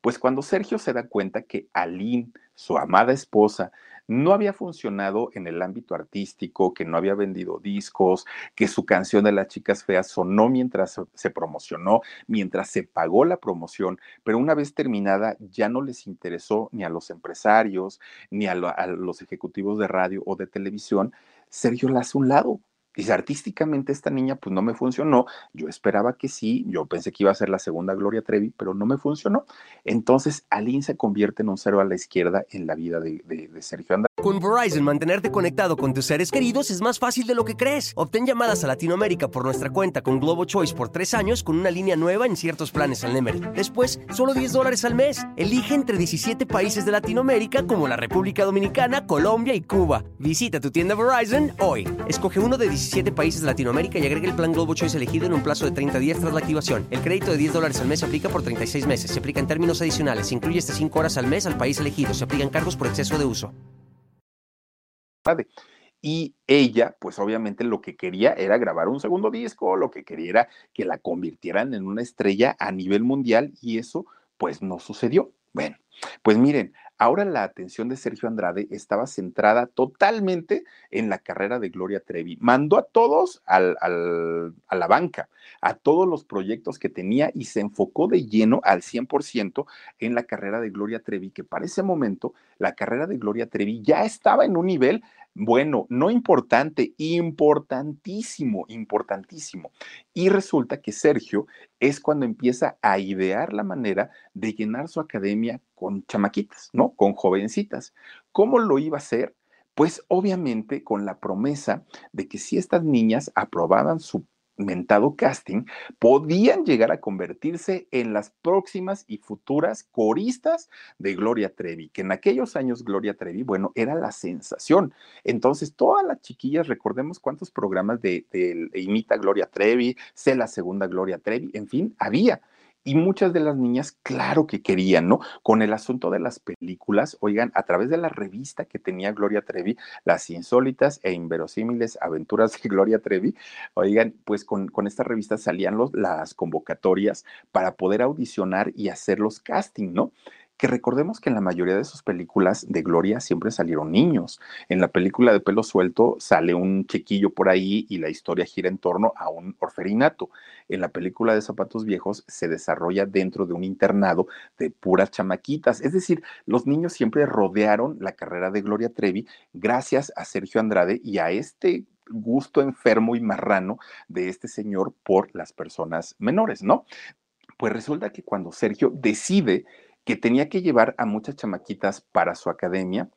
pues cuando Sergio se da cuenta que Aline, su amada esposa, no había funcionado en el ámbito artístico, que no había vendido discos, que su canción de las chicas feas sonó mientras se promocionó, mientras se pagó la promoción, pero una vez terminada ya no les interesó ni a los empresarios, ni a, los ejecutivos de radio o de televisión, Sergio la hace un lado Dice, artísticamente esta niña pues no me funcionó, yo esperaba que sí, yo pensé que iba a ser la segunda Gloria Trevi, pero no me funcionó. Entonces, Aline se convierte en un cero a la izquierda en la vida de, Sergio Andrade. Con Verizon, mantenerte conectado con tus seres queridos es más fácil de lo que crees. Obtén llamadas a Latinoamérica por nuestra cuenta con Globo Choice por tres años con una línea nueva en ciertos planes al Nemery. Después, solo 10 dólares al mes. Elige entre 17 países de Latinoamérica como la República Dominicana, Colombia y Cuba. Visita tu tienda Verizon hoy. Escoge uno de 17 países de Latinoamérica y agrega el plan Globo Choice elegido en un plazo de 30 días tras la activación. El crédito de 10 dólares al mes se aplica por 36 meses. Se aplica en términos adicionales. Se incluye hasta 5 horas al mes al país elegido. Se aplican cargos por exceso de uso. Y ella, pues obviamente lo que quería era grabar un segundo disco, lo que quería era que la convirtieran en una estrella a nivel mundial y eso pues no sucedió. Bueno, pues miren, ahora la atención de Sergio Andrade estaba centrada totalmente en la carrera de Gloria Trevi. Mandó a todos a la banca, a todos los proyectos que tenía y se enfocó de lleno al 100% en la carrera de Gloria Trevi, que para ese momento la carrera de Gloria Trevi ya estaba en un nivel bueno, no importante, importantísimo, importantísimo. Y resulta que Sergio es cuando empieza a idear la manera de llenar su academia con chamaquitas, ¿no? Con jovencitas. ¿Cómo lo iba a hacer? Pues obviamente con la promesa de que si estas niñas aprobaban su mentado casting podían llegar a convertirse en las próximas y futuras coristas de Gloria Trevi, que en aquellos años Gloria Trevi, bueno, era la sensación. Entonces, todas las chiquillas, recordemos cuántos programas de, de Imita Gloria Trevi, Sé la segunda Gloria Trevi, en fin, había. Y muchas de las niñas, claro que querían, ¿no? Con el asunto de las películas, oigan, a través de la revista que tenía Gloria Trevi, Las insólitas e inverosímiles aventuras de Gloria Trevi, oigan, pues con, con esta revista salían los, las convocatorias para poder audicionar y hacer los casting, ¿no? Que recordemos que en la mayoría de sus películas de Gloria siempre salieron niños. En la película de pelo suelto sale un chiquillo por ahí y la historia gira en torno a un orferinato. En la película de Zapatos Viejos se desarrolla dentro de un internado de puras chamaquitas. Es decir, los niños siempre rodearon la carrera de Gloria Trevi gracias a Sergio Andrade y a este gusto enfermo y marrano de este señor por las personas menores, ¿no? Pues resulta que cuando Sergio decide que tenía que llevar a muchas chamaquitas para su academia,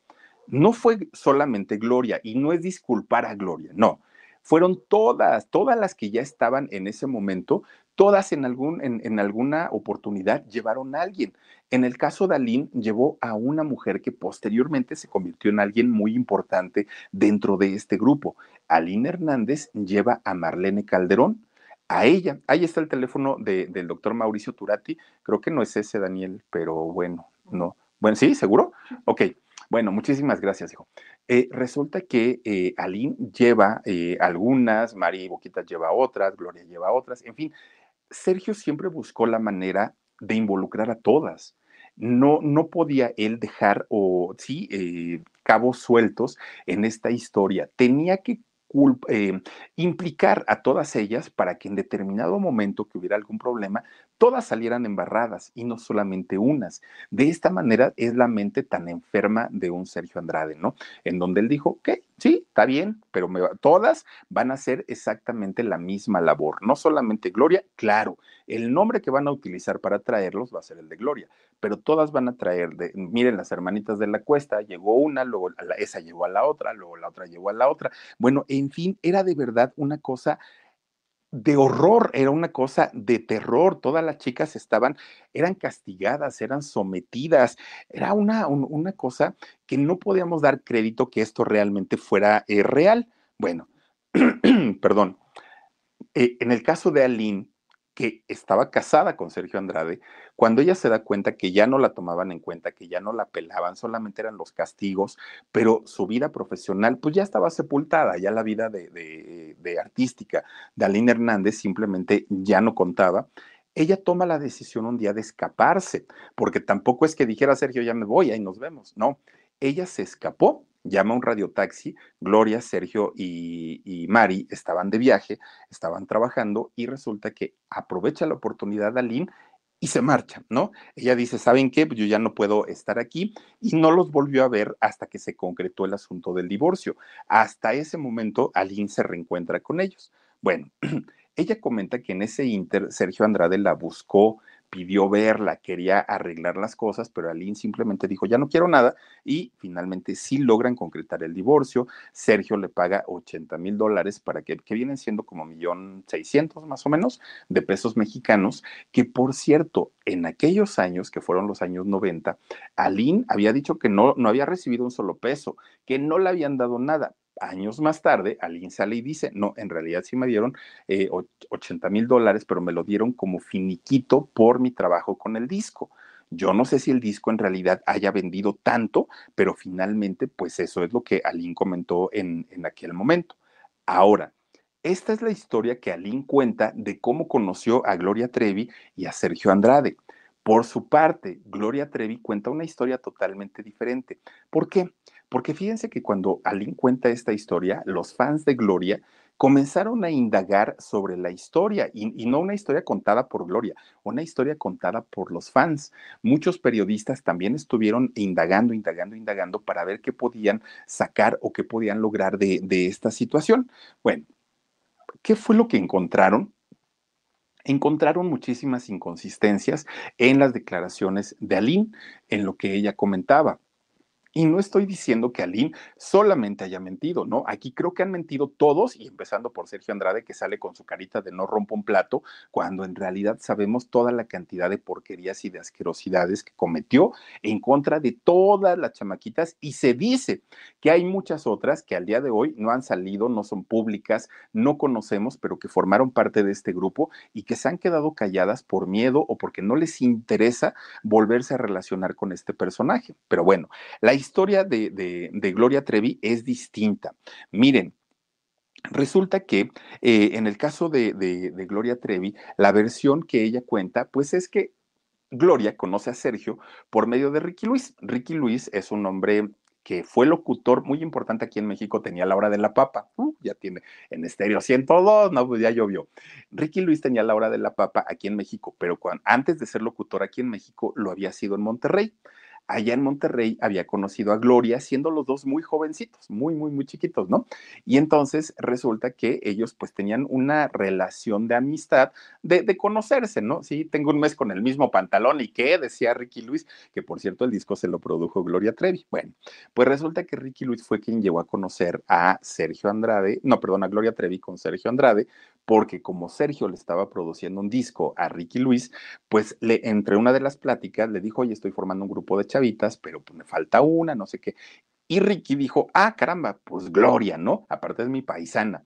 no fue solamente Gloria, y no es disculpar a Gloria, no, fueron todas, todas las que ya estaban en ese momento, todas en, algún, en, alguna oportunidad llevaron a alguien. En el caso de Aline, llevó a una mujer que posteriormente se convirtió en alguien muy importante dentro de este grupo. Aline Hernández lleva a Marlene Calderón, a ella. Ahí está el teléfono del doctor Mauricio Turati. Creo que no es ese, Daniel, pero bueno, no. Bueno, sí, seguro. Ok. Bueno, muchísimas gracias, hijo. Eh, resulta que eh, Aline lleva eh, algunas, Mari Boquita lleva otras, Gloria lleva otras, en fin. Sergio siempre buscó la manera de involucrar a todas. No, no podía él dejar o sí eh, cabos sueltos en esta historia. Tenía que eh, implicar a todas ellas para que en determinado momento que hubiera algún problema, todas salieran embarradas y no solamente unas. De esta manera es la mente tan enferma de un Sergio Andrade, ¿no? En donde él dijo, que sí, está bien, pero todas van a hacer exactamente la misma labor. No solamente Gloria, claro, el nombre que van a utilizar para traerlos va a ser el de Gloria, pero todas van a traer, de, miren, las hermanitas de la cuesta, llegó una, luego esa llegó a la otra, luego la otra llegó a la otra. Bueno, en fin, era de verdad una cosa de horror, era una cosa de terror. Todas las chicas estaban, eran castigadas, eran sometidas. Era una, una cosa que no podíamos dar crédito que esto realmente fuera eh, real. Bueno, perdón. Eh, en el caso de Aline, que estaba casada con Sergio Andrade, cuando ella se da cuenta que ya no la tomaban en cuenta, que ya no la pelaban, solamente eran los castigos, pero su vida profesional pues ya estaba sepultada, ya la vida de, de, artística de Aline Hernández simplemente ya no contaba. Ella toma la decisión un día de escaparse, porque tampoco es que dijera Sergio, ya me voy, ahí nos vemos, no, ella se escapó llama un radiotaxi, Gloria, Sergio y, Mari estaban de viaje, estaban trabajando y resulta que aprovecha la oportunidad Aline y se marcha, ¿no? Ella dice, ¿saben qué? Pues yo ya no puedo estar aquí y no los volvió a ver hasta que se concretó el asunto del divorcio. Hasta ese momento, Aline se reencuentra con ellos. Bueno, ella comenta que en ese inter, Sergio Andrade la buscó, pidió verla, quería arreglar las cosas, pero Aline simplemente dijo, ya no quiero nada, y finalmente sí logran concretar el divorcio. Sergio le paga 80 mil dólares para que, que vienen siendo como millón seiscientos más o menos de pesos mexicanos, que por cierto, en aquellos años, que fueron los años 90, Aline había dicho que no, no había recibido un solo peso, que no le habían dado nada, años más tarde, alguien sale y dice, no, en realidad sí me dieron 80 eh, mil dólares, pero me lo dieron como finiquito por mi trabajo con el disco. Yo no sé si el disco en realidad haya vendido tanto, pero finalmente, pues eso es lo que Aline comentó en, aquel momento. Ahora, esta es la historia que Aline cuenta de cómo conoció a Gloria Trevi y a Sergio Andrade. Por su parte, Gloria Trevi cuenta una historia totalmente diferente. ¿Por qué? Porque fíjense que cuando Aline cuenta esta historia, los fans de Gloria comenzaron a indagar sobre la historia y, no una historia contada por Gloria, una historia contada por los fans. Muchos periodistas también estuvieron indagando, indagando, indagando para ver qué podían sacar o qué podían lograr de, de esta situación. Bueno, ¿qué fue lo que encontraron? encontraron muchísimas inconsistencias en las declaraciones de Aline, en lo que ella comentaba Y no estoy diciendo que Aline solamente haya mentido, ¿no? Aquí creo que han mentido todos, y empezando por Sergio Andrade, que sale con su carita de no rompo un plato, cuando en realidad sabemos toda la cantidad de porquerías y de asquerosidades que cometió en contra de todas las chamaquitas. Y se dice que hay muchas otras que al día de hoy no han salido, no son públicas, no conocemos, pero que formaron parte de este grupo y que se han quedado calladas por miedo o porque no les interesa volverse a relacionar con este personaje. Pero bueno, la historia de, de, Gloria Trevi es distinta. Miren, Resulta que eh, en el caso de, Gloria Trevi, la versión que ella cuenta, pues es que Gloria conoce a Sergio por medio de Ricky Luis. Ricky Luis es un hombre que fue locutor muy importante aquí en México, tenía la hora de la papa, uh, ya tiene en estéreo 102, no, pues ya llovió. Ricky Luis tenía la hora de la papa aquí en México, pero antes de ser locutor aquí en México, lo había sido en Monterrey allá en Monterrey había conocido a Gloria, siendo los dos muy jovencitos, muy, muy, muy chiquitos, ¿no? Y entonces resulta que ellos pues tenían una relación de amistad, de, conocerse, ¿no? Sí, tengo un mes con el mismo pantalón y qué, decía Ricky Luis, que por cierto el disco se lo produjo Gloria Trevi. Bueno, pues resulta que Ricky Luis fue quien llevó a conocer a Sergio Andrade, no, perdón, a Gloria Trevi con Sergio Andrade, porque como Sergio le estaba produciendo un disco a Ricky Luis, pues le, entre una de las pláticas le dijo, oye, estoy formando un grupo de chavitas, pero pues me falta una, no sé qué. Y Ricky dijo, ah, caramba, pues Gloria, ¿no? Aparte es mi paisana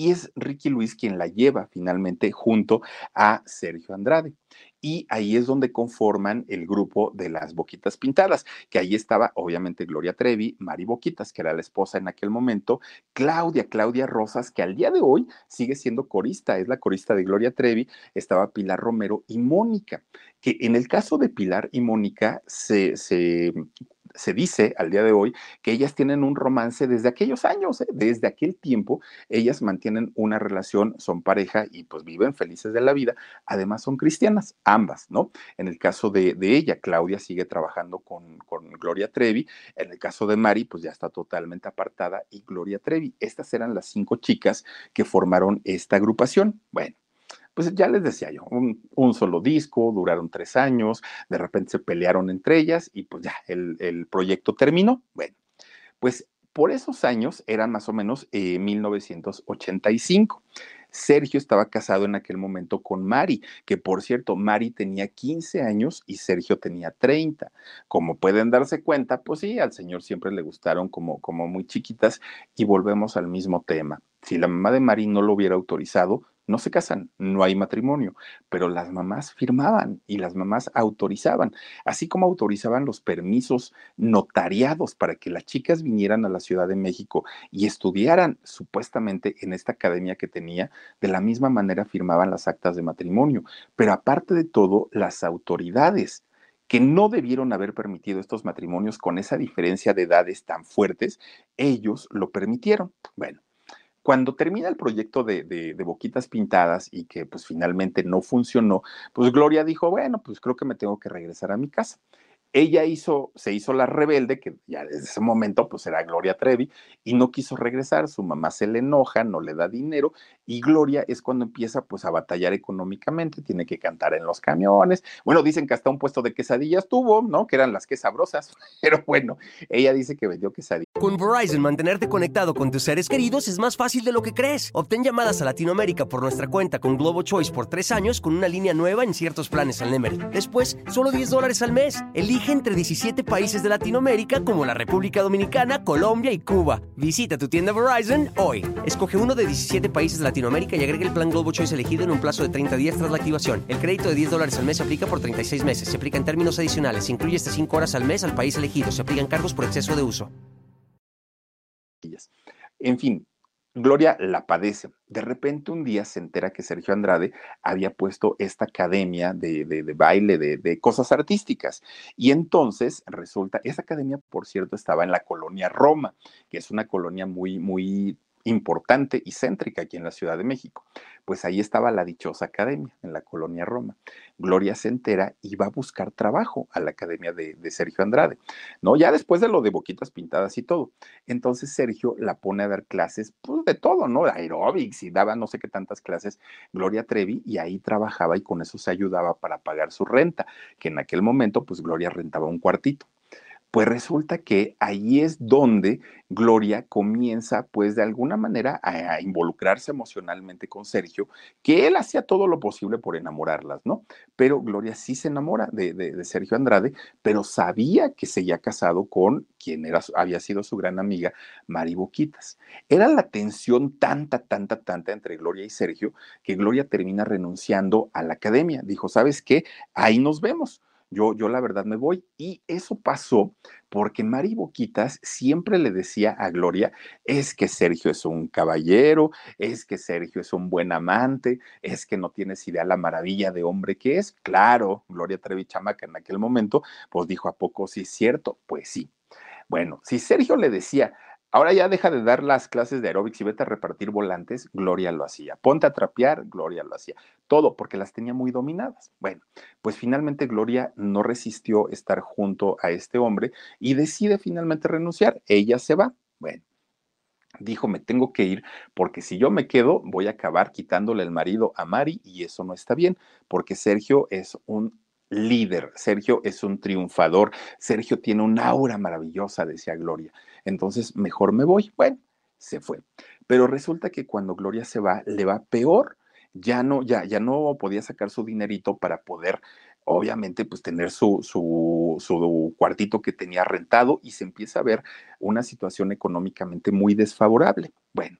y es Ricky Luis quien la lleva finalmente junto a Sergio Andrade. Y ahí es donde conforman el grupo de las Boquitas Pintadas, que ahí estaba obviamente Gloria Trevi, Mari Boquitas, que era la esposa en aquel momento, Claudia, Claudia Rosas, que al día de hoy sigue siendo corista, es la corista de Gloria Trevi, estaba Pilar Romero y Mónica, que en el caso de Pilar y Mónica se, se se dice al día de hoy que ellas tienen un romance desde aquellos años, ¿eh? desde aquel tiempo, ellas mantienen una relación, son pareja y pues viven felices de la vida. Además son cristianas, ambas, ¿no? En el caso de, ella, Claudia sigue trabajando con, con, Gloria Trevi, en el caso de Mari, pues ya está totalmente apartada y Gloria Trevi. Estas eran las cinco chicas que formaron esta agrupación. Bueno pues ya les decía yo, un, solo disco, duraron tres años, de repente se pelearon entre ellas y pues ya el, proyecto terminó. Bueno, pues por esos años eran más o menos 1985. Eh, Sergio estaba casado en aquel momento con Mari, que por cierto, Mari tenía 15 años y Sergio tenía 30. Como pueden darse cuenta, pues sí, al señor siempre le gustaron como, como muy chiquitas y volvemos al mismo tema. Si la mamá de Mari no lo hubiera autorizado, no se casan, no hay matrimonio, pero las mamás firmaban y las mamás autorizaban, así como autorizaban los permisos notariados para que las chicas vinieran a la Ciudad de México y estudiaran supuestamente en esta academia que tenía, de la misma manera firmaban las actas de matrimonio. Pero aparte de todo, las autoridades que no debieron haber permitido estos matrimonios con esa diferencia de edades tan fuertes, ellos lo permitieron. Bueno, cuando termina el proyecto de, Boquitas Pintadas y que pues finalmente no funcionó, pues Gloria dijo, bueno, pues creo que me tengo que regresar a mi casa ella hizo, se hizo la rebelde, que ya desde ese momento pues era Gloria Trevi, y no quiso regresar, su mamá se le enoja, no le da dinero, y Gloria es cuando empieza pues a batallar económicamente, tiene que cantar en los camiones, bueno, dicen que hasta un puesto de quesadillas tuvo, ¿no? Que eran las que sabrosas, pero bueno, ella dice que vendió quesadillas. Con Verizon, mantenerte conectado con tus seres queridos es más fácil de lo que crees. Obtén llamadas a Latinoamérica por nuestra cuenta con Globo Choice por tres años con una línea nueva en ciertos planes al Nemer. Después, solo 10 dólares al mes. Elige entre 17 países de Latinoamérica como la República Dominicana, Colombia y Cuba. Visita tu tienda Verizon hoy. Escoge uno de 17 países de Latinoamérica y agrega el plan Globo Choice elegido en un plazo de 30 días tras la activación. El crédito de 10 dólares al mes se aplica por 36 meses. Se aplica en términos adicionales. Se incluye hasta 5 horas al mes al país elegido. Se aplican cargos por exceso de uso. En fin, Gloria la padece. De repente un día se entera que Sergio Andrade había puesto esta academia de, baile, de, de, cosas artísticas. Y entonces resulta, esa academia, por cierto, estaba en la colonia Roma, que es una colonia muy, muy importante y céntrica aquí en la Ciudad de México. Pues ahí estaba la dichosa academia, en la colonia Roma. Gloria se entera y va a buscar trabajo a la academia de, Sergio Andrade, ¿no? Ya después de lo de boquitas pintadas y todo. Entonces Sergio la pone a dar clases, pues de todo, ¿no? Aeróbics y daba no sé qué tantas clases Gloria Trevi y ahí trabajaba y con eso se ayudaba para pagar su renta, que en aquel momento pues Gloria rentaba un cuartito. Pues resulta que ahí es donde Gloria comienza, pues de alguna manera, a, involucrarse emocionalmente con Sergio, que él hacía todo lo posible por enamorarlas, ¿no? Pero Gloria sí se enamora de, Sergio Andrade, pero sabía que se había casado con quien era, había sido su gran amiga, Mari Boquitas. Era la tensión tanta, tanta, tanta entre Gloria y Sergio, que Gloria termina renunciando a la academia. Dijo, ¿sabes qué? Ahí nos vemos yo, yo la verdad me voy. Y eso pasó porque Mari Boquitas siempre le decía a Gloria, es que Sergio es un caballero, es que Sergio es un buen amante, es que no tienes idea la maravilla de hombre que es. Claro, Gloria Trevi Chamaca en aquel momento, pues dijo, ¿a poco sí es cierto? Pues sí. Bueno, si Sergio le decía, Ahora ya deja de dar las clases de aeróbics y vete a repartir volantes, Gloria lo hacía. Ponte a trapear, Gloria lo hacía. Todo porque las tenía muy dominadas. Bueno, pues finalmente Gloria no resistió estar junto a este hombre y decide finalmente renunciar. Ella se va. Bueno, dijo, me tengo que ir porque si yo me quedo voy a acabar quitándole el marido a Mari y eso no está bien porque Sergio es un líder, Sergio es un triunfador, Sergio tiene un aura maravillosa, decía Gloria entonces mejor me voy. Bueno, se fue. Pero resulta que cuando Gloria se va, le va peor. Ya no, ya, ya no podía sacar su dinerito para poder, obviamente, pues tener su, su, su cuartito que tenía rentado y se empieza a ver una situación económicamente muy desfavorable. Bueno,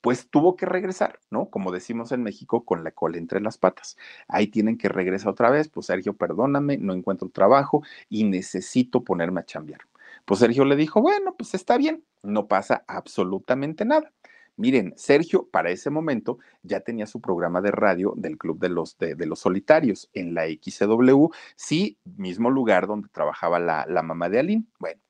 pues tuvo que regresar, ¿no? Como decimos en México, con la cola entre las patas. Ahí tienen que regresar otra vez, pues Sergio, perdóname, no encuentro trabajo y necesito ponerme a chambear. Pues Sergio le dijo, bueno, pues está bien, no pasa absolutamente nada. Miren, Sergio para ese momento ya tenía su programa de radio del Club de los, Solitarios en la XCW, sí, mismo lugar donde trabajaba la, la mamá de Aline. Bueno,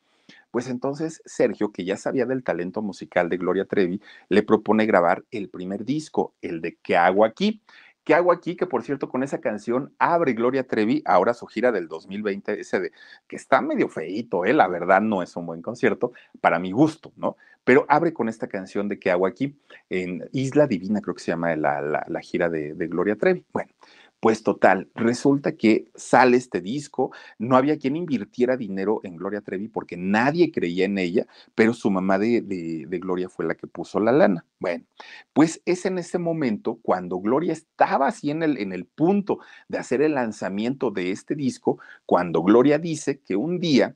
pues entonces Sergio, que ya sabía del talento musical de Gloria Trevi, le propone grabar el primer disco, el de ¿Qué hago aquí? ¿Qué hago aquí? Que por cierto, con esa canción abre Gloria Trevi ahora su gira del 2020, ese de que está medio feito, ¿eh? la verdad no es un buen concierto, para mi gusto, ¿no? Pero abre con esta canción de ¿Qué hago aquí? En Isla Divina, creo que se llama la, la, gira de, de Gloria Trevi. Bueno, pues total, resulta que sale este disco, no había quien invirtiera dinero en Gloria Trevi porque nadie creía en ella, pero su mamá de, Gloria fue la que puso la lana. Bueno, pues es en ese momento cuando Gloria estaba así en el, en el punto de hacer el lanzamiento de este disco, cuando Gloria dice que un día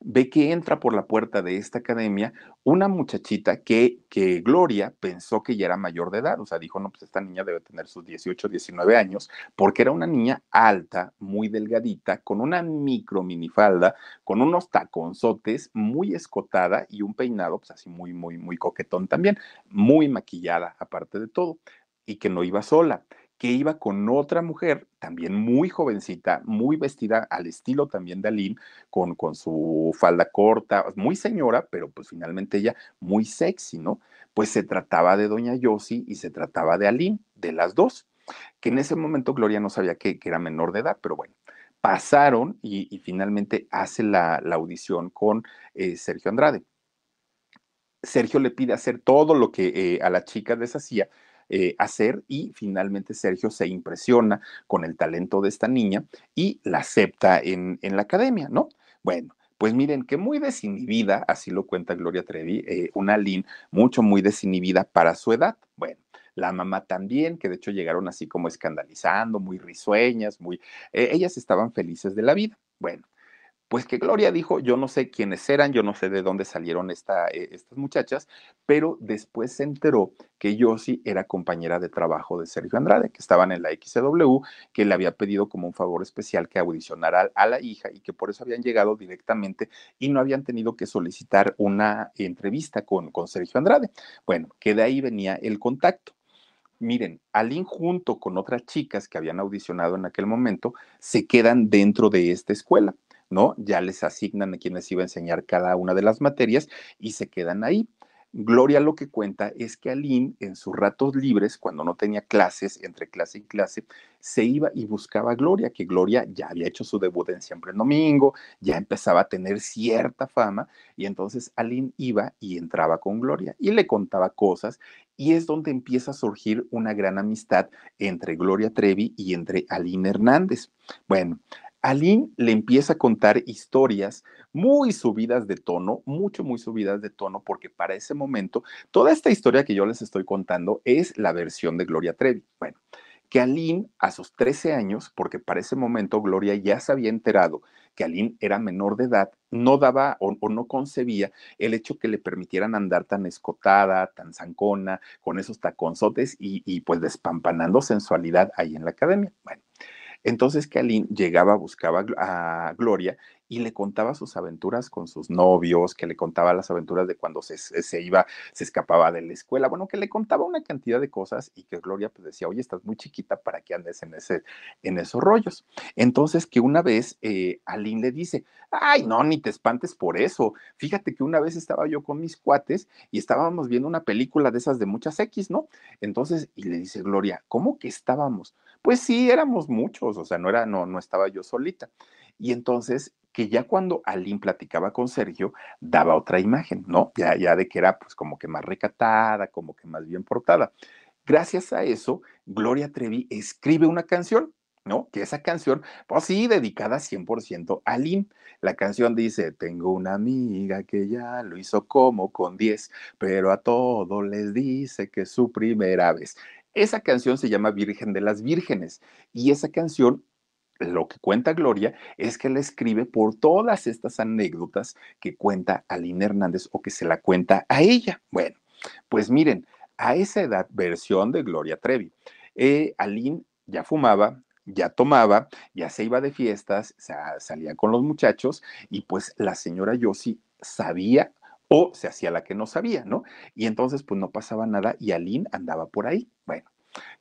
ve que entra por la puerta de esta academia una muchachita que, que Gloria pensó que ya era mayor de edad, o sea, dijo, no, pues esta niña debe tener sus 18, 19 años, porque era una niña alta, muy delgadita, con una micro minifalda, con unos taconzotes, muy escotada y un peinado, pues así muy, muy, muy coquetón también, muy maquillada, aparte de todo, y que no iba sola que iba con otra mujer, también muy jovencita, muy vestida al estilo también de Aline, con, con su falda corta, muy señora, pero pues finalmente ella muy sexy, ¿no? Pues se trataba de Doña Yossi y se trataba de Aline, de las dos, que en ese momento Gloria no sabía que, era menor de edad, pero bueno, pasaron y, finalmente hace la, audición con eh, Sergio Andrade. Sergio le pide hacer todo lo que eh, a la chica deshacía, eh, hacer y finalmente Sergio se impresiona con el talento de esta niña y la acepta en, en la academia, ¿no? Bueno, pues miren que muy desinhibida, así lo cuenta Gloria Trevi, eh, una Lynn mucho, muy desinhibida para su edad. Bueno, la mamá también, que de hecho llegaron así como escandalizando, muy risueñas, muy... Eh, ellas estaban felices de la vida. Bueno, pues que Gloria dijo, yo no sé quiénes eran, yo no sé de dónde salieron eh, estas muchachas, pero después se enteró que Yossi era compañera de trabajo de Sergio Andrade, que estaban en la XW, que le había pedido como un favor especial que audicionara a, la hija y que por eso habían llegado directamente y no habían tenido que solicitar una entrevista con, con Sergio Andrade. Bueno, que de ahí venía el contacto. Miren, Aline junto con otras chicas que habían audicionado en aquel momento se quedan dentro de esta escuela. ¿No? Ya les asignan a quienes iba a enseñar cada una de las materias y se quedan ahí. Gloria lo que cuenta es que Aline en sus ratos libres, cuando no tenía clases, entre clase y clase, se iba y buscaba a Gloria, que Gloria ya había hecho su debut en Siempre en Domingo, ya empezaba a tener cierta fama, y entonces Aline iba y entraba con Gloria y le contaba cosas, y es donde empieza a surgir una gran amistad entre Gloria Trevi y entre Aline Hernández. Bueno, Aline le empieza a contar historias muy subidas de tono, mucho, muy subidas de tono, porque para ese momento, toda esta historia que yo les estoy contando es la versión de Gloria Trevi. Bueno, que Aline a sus 13 años, porque para ese momento Gloria ya se había enterado que Aline era menor de edad, no daba o, no concebía el hecho que le permitieran andar tan escotada, tan zancona, con esos taconzotes y, y pues despampanando sensualidad ahí en la academia. Bueno, entonces que Aline llegaba, buscaba a Gloria y le contaba sus aventuras con sus novios, que le contaba las aventuras de cuando se, se, iba, se escapaba de la escuela, bueno, que le contaba una cantidad de cosas y que Gloria pues decía, oye, estás muy chiquita para que andes en, ese, en esos rollos. Entonces que una vez eh, Aline le dice, ay, no, ni te espantes por eso. Fíjate que una vez estaba yo con mis cuates y estábamos viendo una película de esas de muchas X, ¿no? Entonces, y le dice Gloria, ¿cómo que estábamos? Pues sí, éramos muchos, o sea, no era, no, no estaba yo solita. Y entonces que ya cuando Aline platicaba con Sergio, daba otra imagen, ¿no? Ya, ya de que era pues como que más recatada, como que más bien portada. Gracias a eso, Gloria Trevi escribe una canción, ¿no? Que esa canción, pues sí, dedicada 100% a Aline. La canción dice, tengo una amiga que ya lo hizo como con 10, pero a todos les dice que es su primera vez. Esa canción se llama Virgen de las Vírgenes y esa canción lo que cuenta Gloria es que la escribe por todas estas anécdotas que cuenta Aline Hernández o que se la cuenta a ella. Bueno, pues miren, a esa edad, versión de Gloria Trevi, eh, Aline ya fumaba, ya tomaba, ya se iba de fiestas, salía con los muchachos y pues la señora Yossi sabía o se hacía la que no sabía, ¿no? Y entonces pues no pasaba nada y Aline andaba por ahí. Bueno,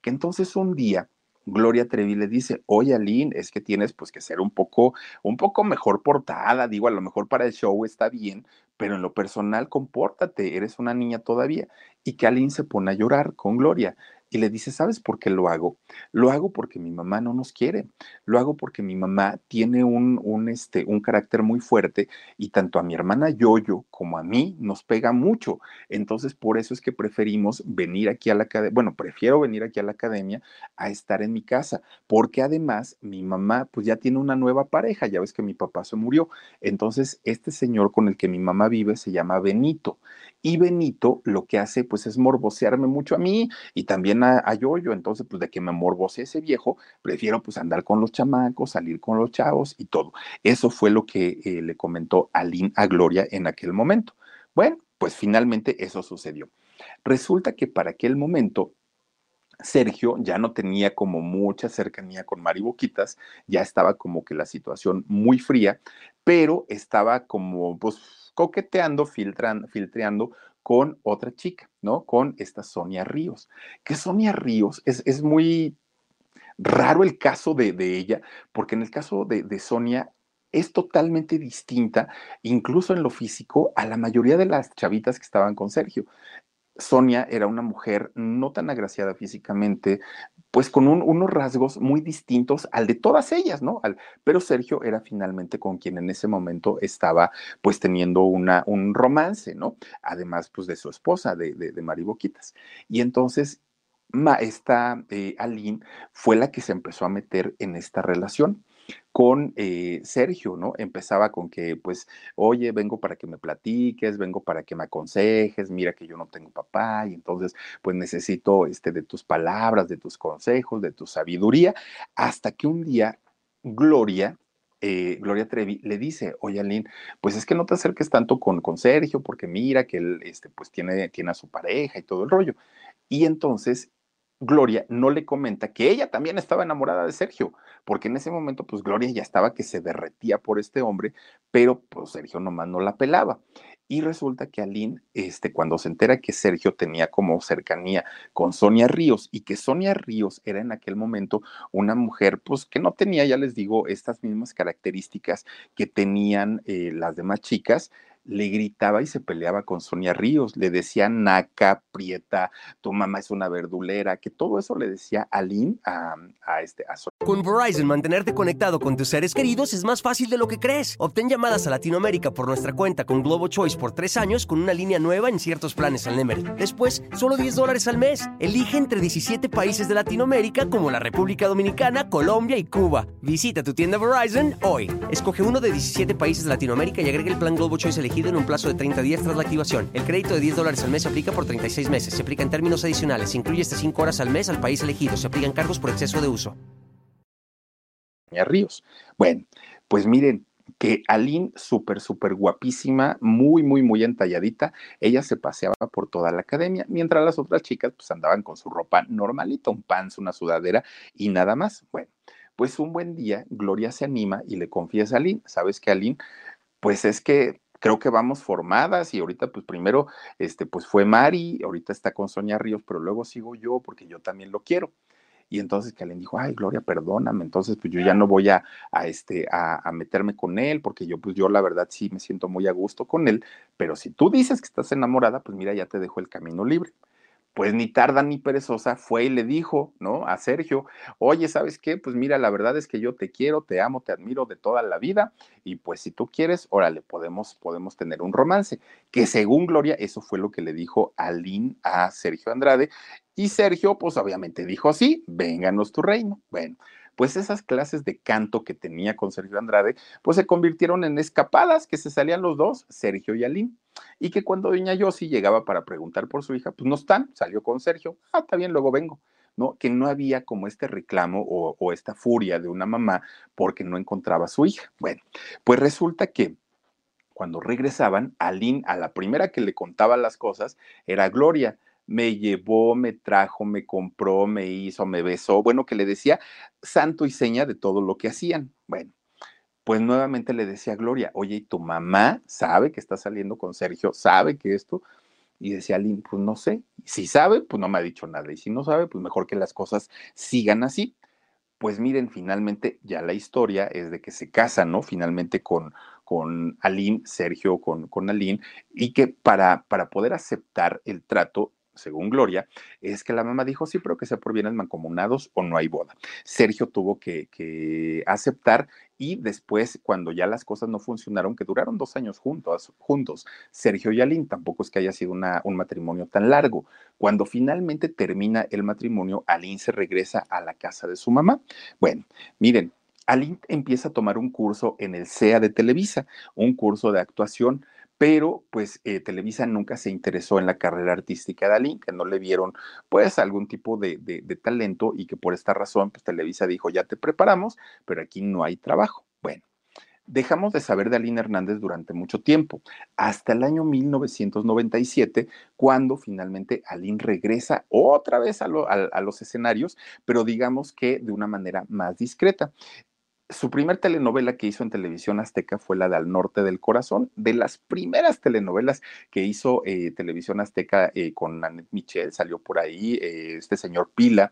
que entonces un día Gloria Trevi le dice, oye Aline, es que tienes pues que ser un poco, un poco mejor portada, digo, a lo mejor para el show está bien, pero en lo personal compórtate, eres una niña todavía. Y que Aline se pone a llorar con Gloria y le dice, ¿sabes por qué lo hago? Lo hago porque mi mamá no nos quiere, lo hago porque mi mamá tiene un, un, este, un carácter muy fuerte y tanto a mi hermana Yoyo como a mí nos pega mucho. Entonces, por eso es que preferimos venir aquí a la academia, bueno, prefiero venir aquí a la academia a estar en mi casa, porque además mi mamá pues ya tiene una nueva pareja, ya ves que mi papá se murió. Entonces, este señor con el que mi mamá vive se llama Benito y Benito lo que hace pues es morbosearme mucho a mí y también a, a Yoyo. Entonces, pues de que me morbose ese viejo, prefiero pues andar con los chamacos, salir con los chavos y todo. Eso fue lo que eh, le comentó Aline a Gloria en aquel momento. Bueno, pues finalmente eso sucedió. Resulta que para aquel momento Sergio ya no tenía como mucha cercanía con Mari Boquitas, ya estaba como que la situación muy fría, pero estaba como pues coqueteando, filtran, filtreando con otra chica, ¿no? Con esta Sonia Ríos. Que Sonia Ríos es, es muy raro el caso de, de, ella, porque en el caso de, de Sonia es totalmente distinta, incluso en lo físico, a la mayoría de las chavitas que estaban con Sergio. Sonia era una mujer no tan agraciada físicamente, pues con unos rasgos muy distintos al de todas ellas, ¿no? pero Sergio era finalmente con quien en ese momento estaba pues teniendo una, un romance, ¿no? Además pues de su esposa, de, de, Mari Boquitas. Y entonces esta eh, Aline fue la que se empezó a meter en esta relación con eh, Sergio, ¿no? Empezaba con que, pues, oye, vengo para que me platiques, vengo para que me aconsejes, mira que yo no tengo papá y entonces, pues, necesito este, de tus palabras, de tus consejos, de tu sabiduría, hasta que un día Gloria, eh, Gloria Trevi le dice, oye Aline, pues es que no te acerques tanto con, con Sergio, porque mira que él, este, pues, tiene, tiene a su pareja y todo el rollo. Y entonces Gloria no le comenta que ella también estaba enamorada de Sergio, porque en ese momento, pues Gloria ya estaba que se derretía por este hombre, pero pues Sergio nomás no la pelaba. Y resulta que Aline, este, cuando se entera que Sergio tenía como cercanía con Sonia Ríos y que Sonia Ríos era en aquel momento una mujer, pues que no tenía, ya les digo, estas mismas características que tenían eh, las demás chicas, le gritaba y se peleaba con Sonia Ríos, le decía naca, prieta, tu mamá es una verdulera, que todo eso le decía Aline a, a este a Sonia. Con Verizon, mantenerte conectado con tus seres queridos es más fácil de lo que crees. Obtén llamadas a Latinoamérica por nuestra cuenta con Globo Choice por tres años con una línea nueva en ciertos planes al Nemery. Después, solo 10 dólares al mes. Elige entre 17 países de Latinoamérica como la República Dominicana, Colombia y Cuba. Visita tu tienda Verizon hoy. Escoge uno de 17 países de Latinoamérica y agrega el plan Globo Choice elegido en un plazo de 30 días tras la activación. El crédito de 10 dólares al mes se aplica por 36 meses. Se aplica en términos adicionales. Se incluye hasta 5 horas al mes al país elegido. Se aplican cargos por exceso de uso. Ríos. Bueno, pues miren, que Aline, súper, súper guapísima, muy, muy, muy entalladita, ella se paseaba por toda la academia, mientras las otras chicas pues andaban con su ropa normalita, un pants, una sudadera y nada más. Bueno, pues un buen día Gloria se anima y le confiesa a Aline, ¿sabes qué, Aline? Pues es que creo que vamos formadas y ahorita pues primero este pues fue Mari, ahorita está con Sonia Ríos, pero luego sigo yo porque yo también lo quiero. Y entonces que Kalen dijo, ay, Gloria, perdóname, entonces pues yo ya no voy a, a este, a, a, meterme con él, porque yo pues yo la verdad sí me siento muy a gusto con él, pero si tú dices que estás enamorada, pues mira, ya te dejo el camino libre pues ni tarda ni perezosa, fue y le dijo, ¿no? A Sergio, oye, ¿sabes qué? Pues mira, la verdad es que yo te quiero, te amo, te admiro de toda la vida y pues si tú quieres, órale, podemos, podemos tener un romance. Que según Gloria, eso fue lo que le dijo Aline a Sergio Andrade y Sergio, pues obviamente dijo, sí, vénganos tu reino. Bueno, pues esas clases de canto que tenía con Sergio Andrade, pues se convirtieron en escapadas que se salían los dos, Sergio y Aline. Y que cuando doña Yossi llegaba para preguntar por su hija, pues no están, salió con Sergio, ah, está bien, luego vengo. ¿no? Que no había como este reclamo o, o esta furia de una mamá porque no encontraba a su hija. Bueno, pues resulta que cuando regresaban, Aline, a la primera que le contaba las cosas, era Gloria me llevó, me trajo, me compró, me hizo, me besó, bueno, que le decía santo y seña de todo lo que hacían. Bueno, pues nuevamente le decía a Gloria, oye, ¿y tu mamá sabe que está saliendo con Sergio? ¿Sabe que esto? Y decía Aline, pues no sé. Si sabe, pues no me ha dicho nada. Y si no sabe, pues mejor que las cosas sigan así. Pues miren, finalmente ya la historia es de que se casan, ¿no? Finalmente con, con Aline, Sergio con, con Aline, y que para, para poder aceptar el trato, según Gloria, es que la mamá dijo, sí, pero que sea por bienes mancomunados o no hay boda. Sergio tuvo que, aceptar y después, cuando ya las cosas no funcionaron, que duraron dos años juntos, Sergio y Aline, tampoco es que haya sido un matrimonio tan largo. Cuando finalmente termina el matrimonio, Aline se regresa a la casa de su mamá. Bueno, miren, Aline empieza a tomar un curso en el CEA de Televisa, un curso de actuación pero pues eh, Televisa nunca se interesó en la carrera artística de Aline, que no le vieron pues algún tipo de, de, talento y que por esta razón pues Televisa dijo ya te preparamos, pero aquí no hay trabajo. Bueno, dejamos de saber de Aline Hernández durante mucho tiempo, hasta el año 1997, cuando finalmente Aline regresa otra vez a, lo, a los escenarios, pero digamos que de una manera más discreta su primer telenovela que hizo en televisión azteca fue la de Al Norte del Corazón, de las primeras telenovelas que hizo eh, televisión azteca eh, con Annette Michel, salió por ahí eh, este señor Pila,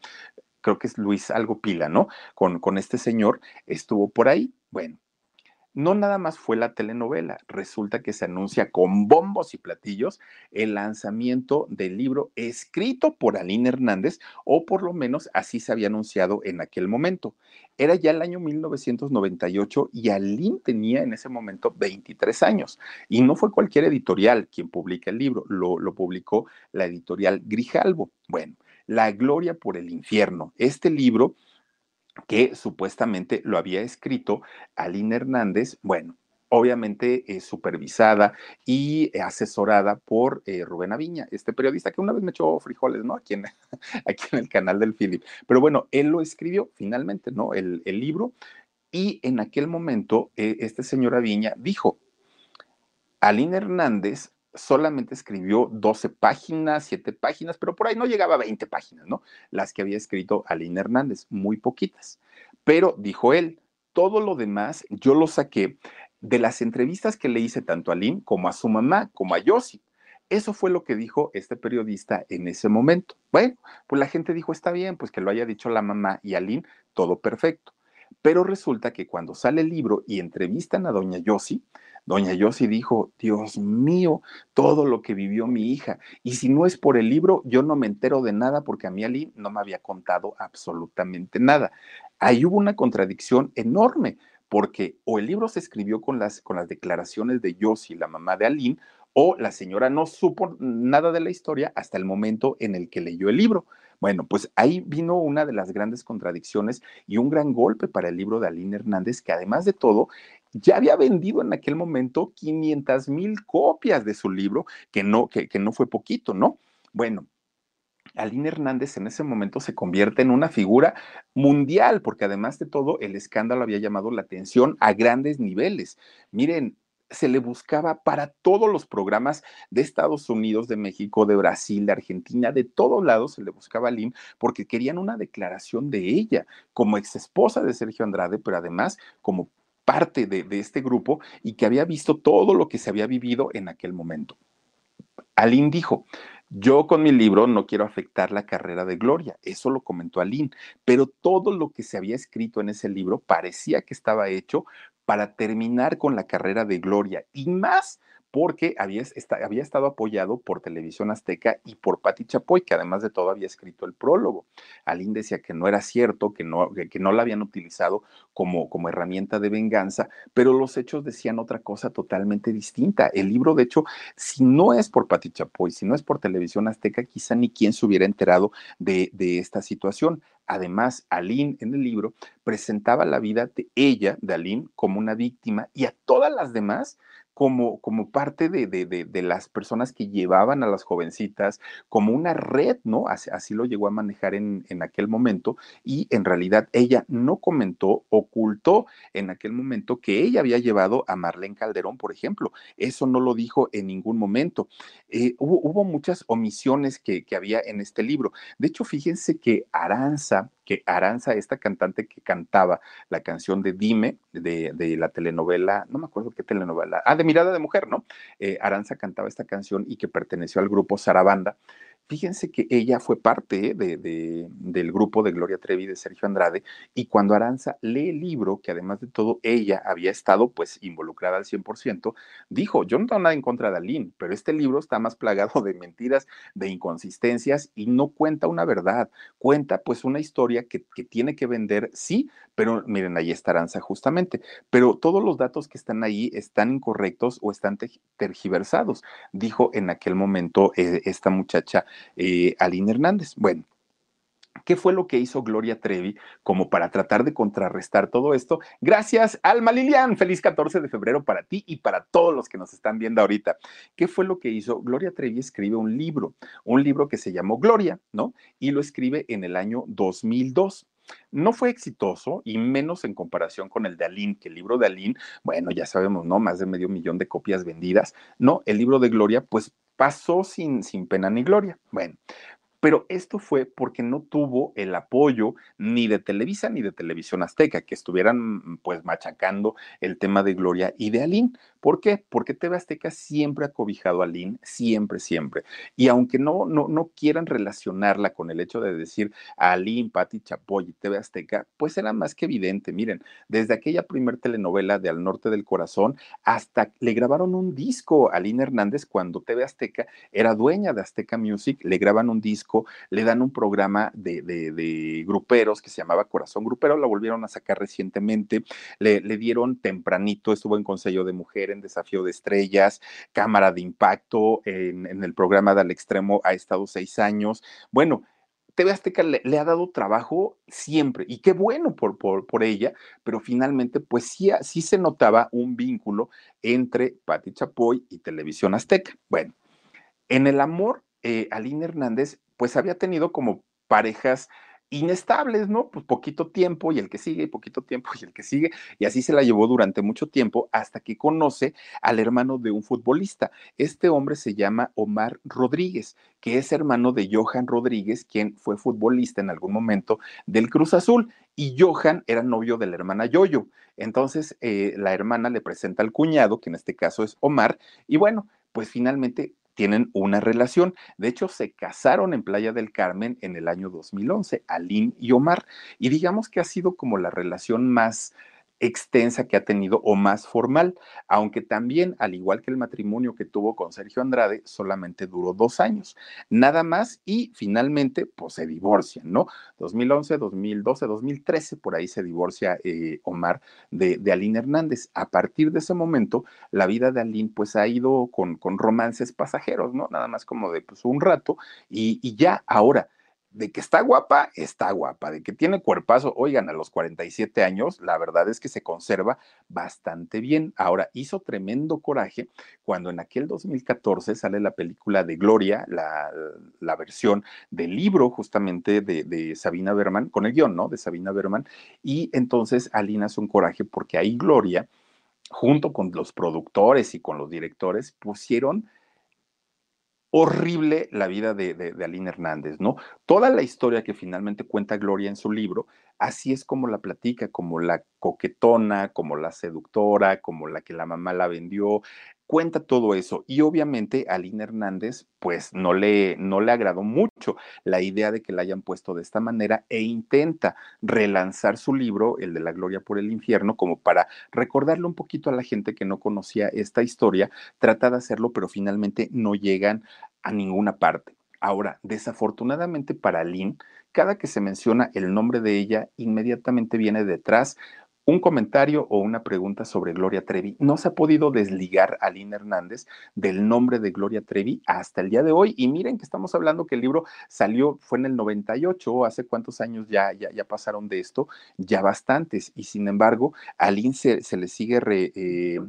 creo que es Luis algo Pila, ¿no? Con, con este señor estuvo por ahí. Bueno, no nada más fue la telenovela, resulta que se anuncia con bombos y platillos el lanzamiento del libro escrito por Aline Hernández, o por lo menos así se había anunciado en aquel momento. Era ya el año 1998 y Aline tenía en ese momento 23 años. Y no fue cualquier editorial quien publica el libro, lo, lo publicó la editorial Grijalbo. Bueno, La Gloria por el Infierno. Este libro que supuestamente lo había escrito Aline Hernández, bueno, obviamente supervisada y asesorada por eh, Rubén Aviña, este periodista que una vez me echó frijoles, ¿no? Aquí en, aquí en el canal del Philip. Pero bueno, él lo escribió finalmente, ¿no? El, el libro. Y en aquel momento, eh, este señor Aviña dijo, Aline Hernández solamente escribió 12 páginas, 7 páginas, pero por ahí no llegaba a 20 páginas, ¿no? Las que había escrito Aline Hernández, muy poquitas. Pero, dijo él, todo lo demás yo lo saqué de las entrevistas que le hice tanto a Aline como a su mamá, como a Yossi. Eso fue lo que dijo este periodista en ese momento. Bueno, pues la gente dijo, está bien, pues que lo haya dicho la mamá y Aline, todo perfecto. Pero resulta que cuando sale el libro y entrevistan a doña Yossi, doña Yossi dijo, Dios mío, todo lo que vivió mi hija. Y si no es por el libro, yo no me entero de nada porque a mí Ali no me había contado absolutamente nada. Ahí hubo una contradicción enorme, porque o el libro se escribió con las, con las declaraciones de Yossi, la mamá de Aline, o la señora no supo nada de la historia hasta el momento en el que leyó el libro. Bueno, pues ahí vino una de las grandes contradicciones y un gran golpe para el libro de Aline Hernández, que además de todo, ya había vendido en aquel momento 500 mil copias de su libro, que no, que, que no fue poquito, ¿no? Bueno, Aline Hernández en ese momento se convierte en una figura mundial, porque además de todo, el escándalo había llamado la atención a grandes niveles. Miren, se le buscaba para todos los programas de Estados Unidos, de México, de Brasil, de Argentina, de todos lados se le buscaba a Lynn porque querían una declaración de ella como ex esposa de Sergio Andrade, pero además como parte de, este grupo y que había visto todo lo que se había vivido en aquel momento. Aline dijo, yo con mi libro no quiero afectar la carrera de Gloria, eso lo comentó Aline, pero todo lo que se había escrito en ese libro parecía que estaba hecho para terminar con la carrera de Gloria y más porque había, había, estado apoyado por Televisión Azteca y por Patti Chapoy, que además de todo había escrito el prólogo. Aline decía que no era cierto, que no, que no la habían utilizado como, como herramienta de venganza, pero los hechos decían otra cosa totalmente distinta. El libro, de hecho, si no es por Patti Chapoy, si no es por Televisión Azteca, quizá ni quien se hubiera enterado de, de esta situación. Además, Aline en el libro presentaba la vida de ella, de Aline, como una víctima y a todas las demás como, como parte de, de, de, las personas que llevaban a las jovencitas, como una red, ¿no? Así, lo llegó a manejar en, en, aquel momento y en realidad ella no comentó, ocultó en aquel momento que ella había llevado a Marlene Calderón, por ejemplo. Eso no lo dijo en ningún momento. Eh, hubo, hubo, muchas omisiones que, que había en este libro. De hecho, fíjense que Aranza, que Aranza, esta cantante que cantaba la canción de Dime, de, de, la telenovela, no me acuerdo qué telenovela, ah, de Mirada de Mujer, ¿no? Eh, Aranza cantaba esta canción y que perteneció al grupo Sarabanda. Fíjense que ella fue parte de, de, del grupo de Gloria Trevi, de Sergio Andrade, y cuando Aranza lee el libro, que además de todo ella había estado pues involucrada al 100%, dijo, yo no tengo nada en contra de Aline, pero este libro está más plagado de mentiras, de inconsistencias y no cuenta una verdad, cuenta pues una historia que, que tiene que vender, sí, pero miren, ahí está Aranza justamente, pero todos los datos que están ahí están incorrectos o están tergiversados, dijo en aquel momento eh, esta muchacha eh, Aline Hernández. Bueno, ¿Qué fue lo que hizo Gloria Trevi como para tratar de contrarrestar todo esto? Gracias, Alma Lilian. Feliz 14 de febrero para ti y para todos los que nos están viendo ahorita. ¿Qué fue lo que hizo? Gloria Trevi escribe un libro, un libro que se llamó Gloria, ¿no? Y lo escribe en el año 2002. No fue exitoso y menos en comparación con el de Aline, que el libro de Aline, bueno, ya sabemos, ¿no? Más de medio millón de copias vendidas. No, el libro de Gloria, pues pasó sin, sin pena ni gloria. Bueno, pero esto fue porque no tuvo el apoyo ni de Televisa ni de Televisión Azteca, que estuvieran pues machacando el tema de Gloria y de Aline. ¿Por qué? Porque TV Azteca siempre ha cobijado a Aline, siempre, siempre. Y aunque no, no, no quieran relacionarla con el hecho de decir a Aline, Patti Chapoy y TV Azteca, pues era más que evidente. Miren, desde aquella primer telenovela de Al Norte del Corazón hasta le grabaron un disco a Aline Hernández cuando TV Azteca era dueña de Azteca Music, le graban un disco le dan un programa de, gruperos que se llamaba Corazón Grupero, la volvieron a sacar recientemente, le, le, dieron tempranito, estuvo en Consejo de Mujer, en Desafío de Estrellas, Cámara de Impacto, en, el programa de Al Extremo ha estado seis años. Bueno, TV Azteca le, le, ha dado trabajo siempre y qué bueno por, por, por ella, pero finalmente pues sí, sí, se notaba un vínculo entre Patti Chapoy y Televisión Azteca. Bueno, en el amor, eh, Aline Hernández pues había tenido como parejas inestables, ¿no? Pues poquito tiempo y el que sigue, y poquito tiempo y el que sigue, y así se la llevó durante mucho tiempo hasta que conoce al hermano de un futbolista. Este hombre se llama Omar Rodríguez, que es hermano de Johan Rodríguez, quien fue futbolista en algún momento del Cruz Azul, y Johan era novio de la hermana Yoyo. Entonces, eh, la hermana le presenta al cuñado, que en este caso es Omar, y bueno, pues finalmente tienen una relación. De hecho, se casaron en Playa del Carmen en el año 2011, Aline y Omar. Y digamos que ha sido como la relación más extensa que ha tenido o más formal, aunque también, al igual que el matrimonio que tuvo con Sergio Andrade, solamente duró dos años, nada más y finalmente pues se divorcian, ¿no? 2011, 2012, 2013, por ahí se divorcia eh, Omar de, de, Hernández. A partir de ese momento, la vida de Aline pues ha ido con, con romances pasajeros, ¿no? Nada más como de pues un rato y ya ahora de que está guapa, está guapa, de que tiene cuerpazo, oigan, a los 47 años, la verdad es que se conserva bastante bien. Ahora, hizo tremendo coraje cuando en aquel 2014 sale la película de Gloria, la, la versión del libro justamente de, de, Sabina Berman, con el guion, ¿no? De Sabina Berman, y entonces Alina hace un coraje porque ahí Gloria, junto con los productores y con los directores, pusieron horrible la vida de, de, Aline Hernández, ¿no? Toda la historia que finalmente cuenta Gloria en su libro, así es como la platica, como la coquetona, como la seductora, como la que la mamá la vendió, cuenta todo eso y obviamente a Aline Hernández pues no le, no le agradó mucho la idea de que la hayan puesto de esta manera e intenta relanzar su libro, el de la gloria por el infierno, como para recordarle un poquito a la gente que no conocía esta historia, trata de hacerlo pero finalmente no llegan a ninguna parte. Ahora, desafortunadamente para Aline, cada que se menciona el nombre de ella, inmediatamente viene detrás un comentario o una pregunta sobre Gloria Trevi. No se ha podido desligar a Lina Hernández del nombre de Gloria Trevi hasta el día de hoy. Y miren que estamos hablando que el libro salió, fue en el 98, hace cuántos años ya, ya, ya pasaron de esto, ya bastantes. Y sin embargo, a Lin se, le sigue re, eh,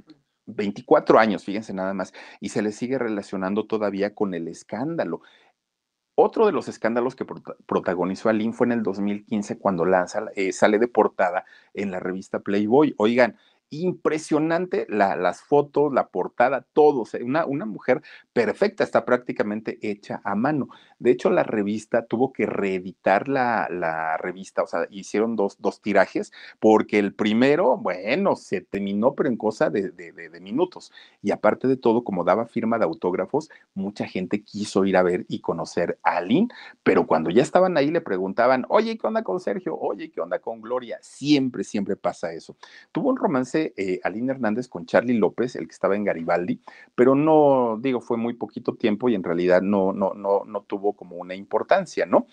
24 años, fíjense nada más, y se le sigue relacionando todavía con el escándalo. Otro de los escándalos que prota protagonizó Aline fue en el 2015 cuando lanza, eh, sale de portada en la revista Playboy. Oigan, impresionante la, las fotos, la portada, todo. Una, una mujer perfecta, está prácticamente hecha a mano. De hecho, la revista tuvo que reeditar la, la revista, o sea, hicieron dos, dos, tirajes, porque el primero, bueno, se terminó, pero en cosa de, de, minutos. Y aparte de todo, como daba firma de autógrafos, mucha gente quiso ir a ver y conocer a Aline, pero cuando ya estaban ahí le preguntaban, oye, ¿qué onda con Sergio? Oye, ¿qué onda con Gloria? Siempre, siempre pasa eso. Tuvo un romance eh, Aline Hernández con Charlie López, el que estaba en Garibaldi, pero no, digo, fue muy poquito tiempo y en realidad no, no, no, no tuvo como una importancia, ¿no?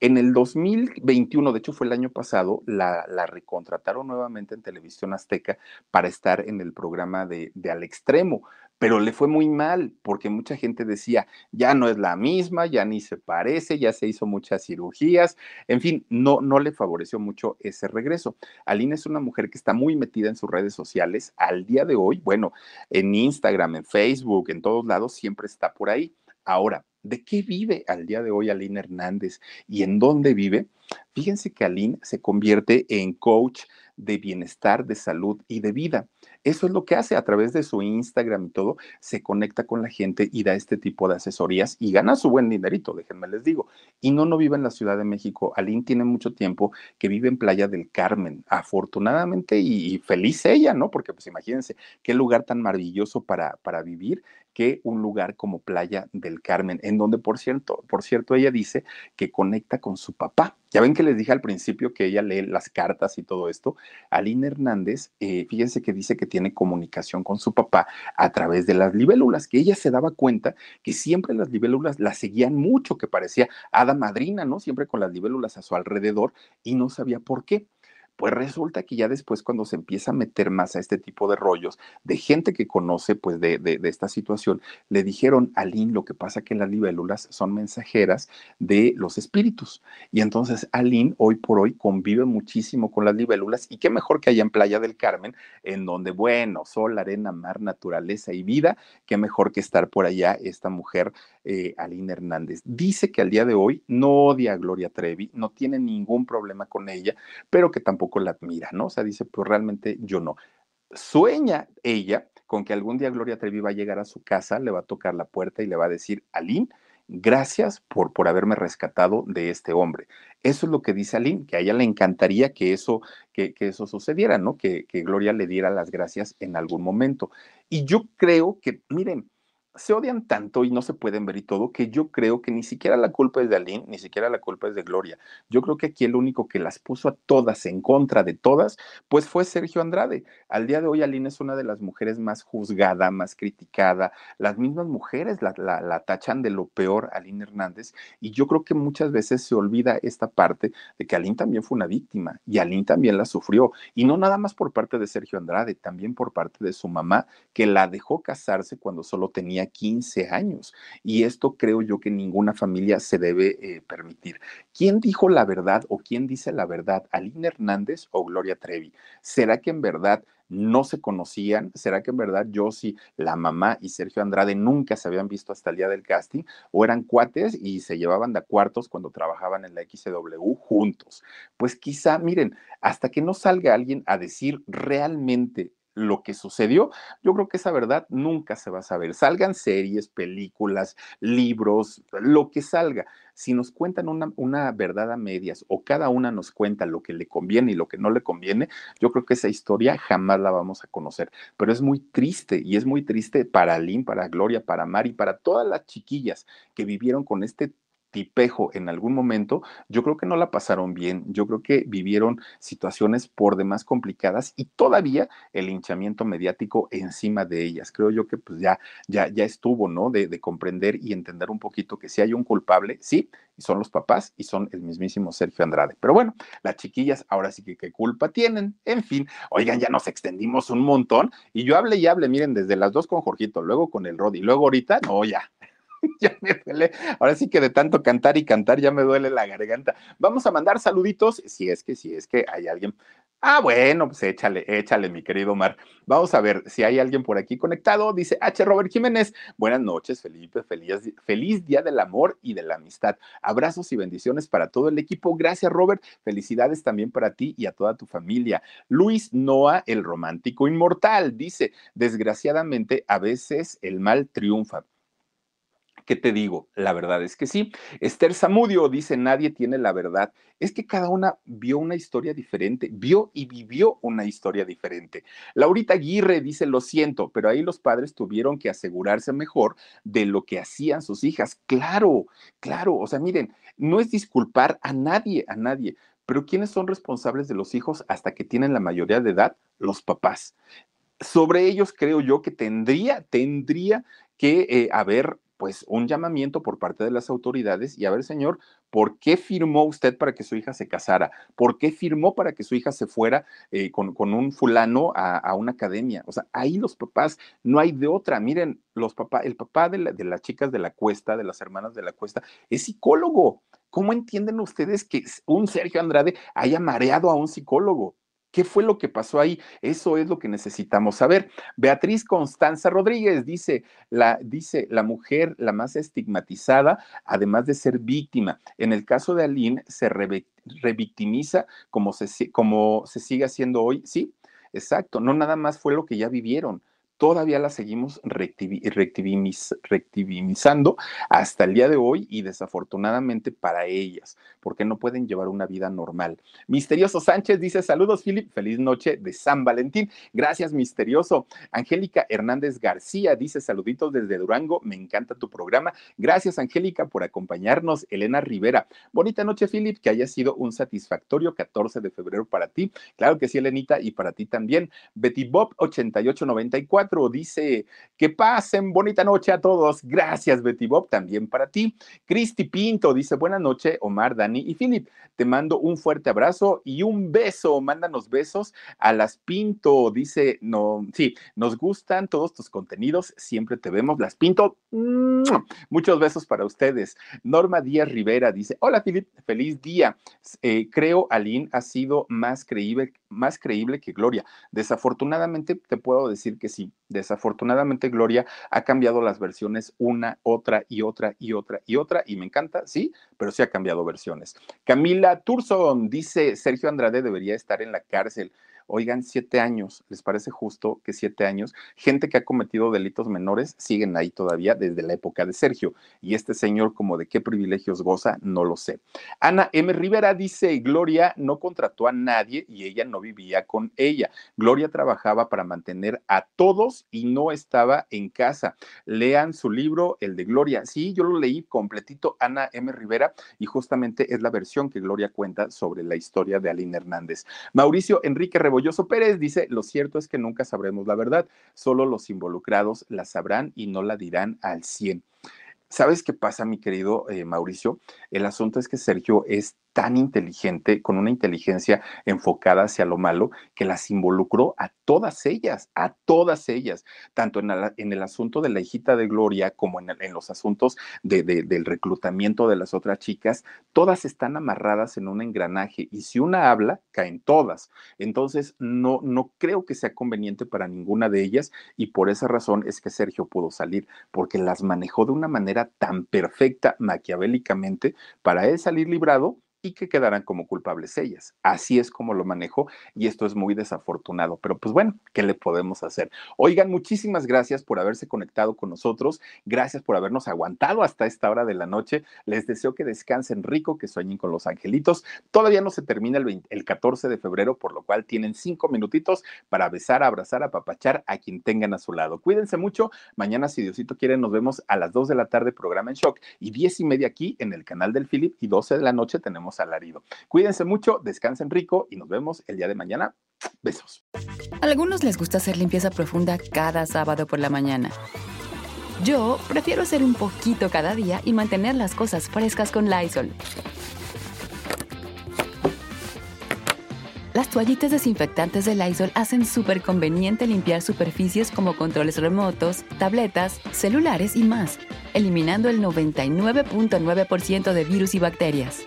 En el 2021, de hecho fue el año pasado, la, la, recontrataron nuevamente en Televisión Azteca para estar en el programa de, de Al Extremo pero le fue muy mal porque mucha gente decía, ya no es la misma, ya ni se parece, ya se hizo muchas cirugías, en fin, no, no le favoreció mucho ese regreso. Aline es una mujer que está muy metida en sus redes sociales al día de hoy, bueno, en Instagram, en Facebook, en todos lados, siempre está por ahí. Ahora, ¿de qué vive al día de hoy Aline Hernández y en dónde vive? Fíjense que Aline se convierte en coach de bienestar, de salud y de vida. Eso es lo que hace a través de su Instagram y todo, se conecta con la gente y da este tipo de asesorías y gana su buen dinerito, déjenme les digo. Y no, no vive en la Ciudad de México. Aline tiene mucho tiempo que vive en Playa del Carmen, afortunadamente y, y feliz ella, ¿no? Porque pues imagínense qué lugar tan maravilloso para, para vivir que un lugar como Playa del Carmen, en donde, por cierto, por cierto, ella dice que conecta con su papá. Ya ven que les dije al principio que ella lee las cartas y todo esto. Aline Hernández, eh, fíjense que dice que tiene comunicación con su papá a través de las libélulas, que ella se daba cuenta que siempre las libélulas la seguían mucho, que parecía hada madrina, ¿no? Siempre con las libélulas a su alrededor y no sabía por qué. Pues resulta que ya después cuando se empieza a meter más a este tipo de rollos, de gente que conoce pues de, de, esta situación, le dijeron a Lynn lo que pasa que las libélulas son mensajeras de los espíritus. Y entonces Aline hoy por hoy convive muchísimo con las libélulas y qué mejor que allá en Playa del Carmen, en donde, bueno, sol, arena, mar, naturaleza y vida, qué mejor que estar por allá esta mujer, eh, Aline Hernández. Dice que al día de hoy no odia a Gloria Trevi, no tiene ningún problema con ella, pero que tampoco la admira, ¿no? O sea, dice, pues realmente yo no. Sueña ella con que algún día Gloria Trevi va a llegar a su casa, le va a tocar la puerta y le va a decir, Aline, gracias por, por haberme rescatado de este hombre. Eso es lo que dice Aline, que a ella le encantaría que eso, que, que eso sucediera, ¿no? Que, que Gloria le diera las gracias en algún momento. Y yo creo que, miren, se odian tanto y no se pueden ver y todo, que yo creo que ni siquiera la culpa es de Aline, ni siquiera la culpa es de Gloria. Yo creo que aquí el único que las puso a todas en contra de todas, pues fue Sergio Andrade. Al día de hoy Aline es una de las mujeres más juzgada, más criticada. Las mismas mujeres la, la, tachan de lo peor a Aline Hernández y yo creo que muchas veces se olvida esta parte de que Aline también fue una víctima y Aline también la sufrió. Y no nada más por parte de Sergio Andrade, también por parte de su mamá, que la dejó casarse cuando solo tenía 15 años. Y esto creo yo que ninguna familia se debe eh, permitir. ¿Quién dijo la verdad o quién dice la verdad? ¿Aline Hernández o Gloria Trevi? ¿Será que en verdad no se conocían? ¿Será que en verdad Josie, la mamá y Sergio Andrade nunca se habían visto hasta el día del casting? ¿O eran cuates y se llevaban de cuartos cuando trabajaban en la XW juntos? Pues quizá, miren, hasta que no salga alguien a decir realmente lo que sucedió, yo creo que esa verdad nunca se va a saber. Salgan series, películas, libros, lo que salga. Si nos cuentan una, una, verdad a medias o cada una nos cuenta lo que le conviene y lo que no le conviene, yo creo que esa historia jamás la vamos a conocer. Pero es muy triste y es muy triste para Lynn, para Gloria, para Mari, para todas las chiquillas que vivieron con este tipejo en algún momento, yo creo que no la pasaron bien, yo creo que vivieron situaciones por demás complicadas y todavía el hinchamiento mediático encima de ellas. Creo yo que pues ya, ya, ya estuvo, ¿no? De, de comprender y entender un poquito que si hay un culpable, sí, y son los papás y son el mismísimo Sergio Andrade. Pero bueno, las chiquillas ahora sí que qué culpa tienen. En fin, oigan, ya nos extendimos un montón y yo hablé y hablé, miren, desde las dos con Jorgito, luego con el Rod y luego ahorita, no, ya, ya me duele. Ahora sí que de tanto cantar y cantar ya me duele la garganta. Vamos a mandar saluditos, si es que, si es que hay alguien. Ah, bueno, pues échale, échale, mi querido Omar. Vamos a ver si hay alguien por aquí conectado. Dice H. Robert Jiménez. Buenas noches, Felipe. Feliz, feliz Día del Amor y de la Amistad. Abrazos y bendiciones para todo el equipo. Gracias, Robert. Felicidades también para ti y a toda tu familia. Luis Noah, el romántico inmortal, dice, desgraciadamente a veces el mal triunfa ¿Qué te digo? La verdad es que sí. Esther Zamudio dice, nadie tiene la verdad. Es que cada una vio una historia diferente, vio y vivió una historia diferente. Laurita Aguirre dice, lo siento, pero ahí los padres tuvieron que asegurarse mejor de lo que hacían sus hijas. Claro, claro. O sea, miren, no es disculpar a nadie, a nadie. Pero ¿quiénes son responsables de los hijos hasta que tienen la mayoría de edad? Los papás sobre ellos creo yo que tendría, tendría que eh, haber pues un llamamiento por parte de las autoridades y a ver, señor, ¿por qué firmó usted para que su hija se casara? ¿Por qué firmó para que su hija se fuera eh, con, un fulano a, una academia? O sea, ahí los papás, no hay de otra. Miren, los papás, el papá de, de las chicas de la cuesta, de las hermanas de la cuesta, es psicólogo. ¿Cómo entienden ustedes que un Sergio Andrade haya mareado a un psicólogo? ¿Qué fue lo que pasó ahí? Eso es lo que necesitamos saber. Beatriz Constanza Rodríguez dice la, dice, la mujer la más estigmatizada, además de ser víctima. En el caso de Aline, se revictimiza como se, como se sigue haciendo hoy. Sí, exacto. No nada más fue lo que ya vivieron todavía la seguimos reactivizando hasta el día de hoy y desafortunadamente para ellas, porque no pueden llevar una vida normal. Misterioso Sánchez dice saludos, Philip, feliz noche de San Valentín. Gracias, Misterioso. Angélica Hernández García dice saluditos desde Durango, me encanta tu programa. Gracias, Angélica, por acompañarnos. Elena Rivera, bonita noche, Philip, que haya sido un satisfactorio 14 de febrero para ti. Claro que sí, Elenita, y para ti también. Betty Bob 8894 dice que pasen bonita noche a todos. Gracias, Betty Bob, también para ti. Cristi Pinto dice buena noche, Omar, Dani y Philip. Te mando un fuerte abrazo y un beso. Mándanos besos a las Pinto. Dice, no, sí, nos gustan todos tus contenidos. Siempre te vemos. Las Pinto, muchos besos para ustedes. Norma Díaz Rivera dice, hola, Philip, feliz día. Eh, creo Aline ha sido más creíble, más creíble que Gloria. Desafortunadamente te puedo decir que sí. Desafortunadamente Gloria ha cambiado las versiones una, otra y otra y otra y otra y me encanta, sí, pero sí ha cambiado versiones. Camila Turson dice, Sergio Andrade debería estar en la cárcel. Oigan, siete años, ¿les parece justo que siete años? Gente que ha cometido delitos menores siguen ahí todavía desde la época de Sergio. Y este señor, como de qué privilegios goza, no lo sé. Ana M. Rivera dice, Gloria no contrató a nadie y ella no vivía con ella. Gloria trabajaba para mantener a todos y no estaba en casa. Lean su libro, el de Gloria. Sí, yo lo leí completito, Ana M. Rivera, y justamente es la versión que Gloria cuenta sobre la historia de Aline Hernández. Mauricio Enrique Rebolloso Pérez dice, lo cierto es que nunca sabremos la verdad, solo los involucrados la sabrán y no la dirán al 100. ¿Sabes qué pasa, mi querido eh, Mauricio? El asunto es que Sergio es tan inteligente, con una inteligencia enfocada hacia lo malo, que las involucró a todas ellas, a todas ellas, tanto en, en el asunto de la hijita de Gloria como en, los asuntos de, de, del reclutamiento de las otras chicas, todas están amarradas en un engranaje y si una habla, caen todas. Entonces, no, no creo que sea conveniente para ninguna de ellas y por esa razón es que Sergio pudo salir, porque las manejó de una manera tan perfecta maquiavélicamente para él salir librado y que quedarán como culpables ellas. Así es como lo manejo y esto es muy desafortunado, pero pues bueno, ¿qué le podemos hacer? Oigan, muchísimas gracias por haberse conectado con nosotros, gracias por habernos aguantado hasta esta hora de la noche. Les deseo que descansen rico, que sueñen con los angelitos. Todavía no se termina el, 20, el 14 de febrero, por lo cual tienen cinco minutitos para besar, abrazar, apapachar a quien tengan a su lado. Cuídense mucho. Mañana, si Diosito quiere, nos vemos a las 2 de la tarde, programa en shock, y 10 y media aquí en el canal del Philip, y 12 de la noche tenemos alarido. Cuídense mucho, descansen rico y nos vemos el día de mañana. Besos. A algunos les gusta hacer limpieza profunda cada sábado por la mañana. Yo prefiero hacer un poquito cada día y mantener las cosas frescas con Lysol. Las toallitas desinfectantes de Lysol hacen súper conveniente limpiar superficies como controles remotos, tabletas, celulares y más, eliminando el 99.9% de virus y bacterias.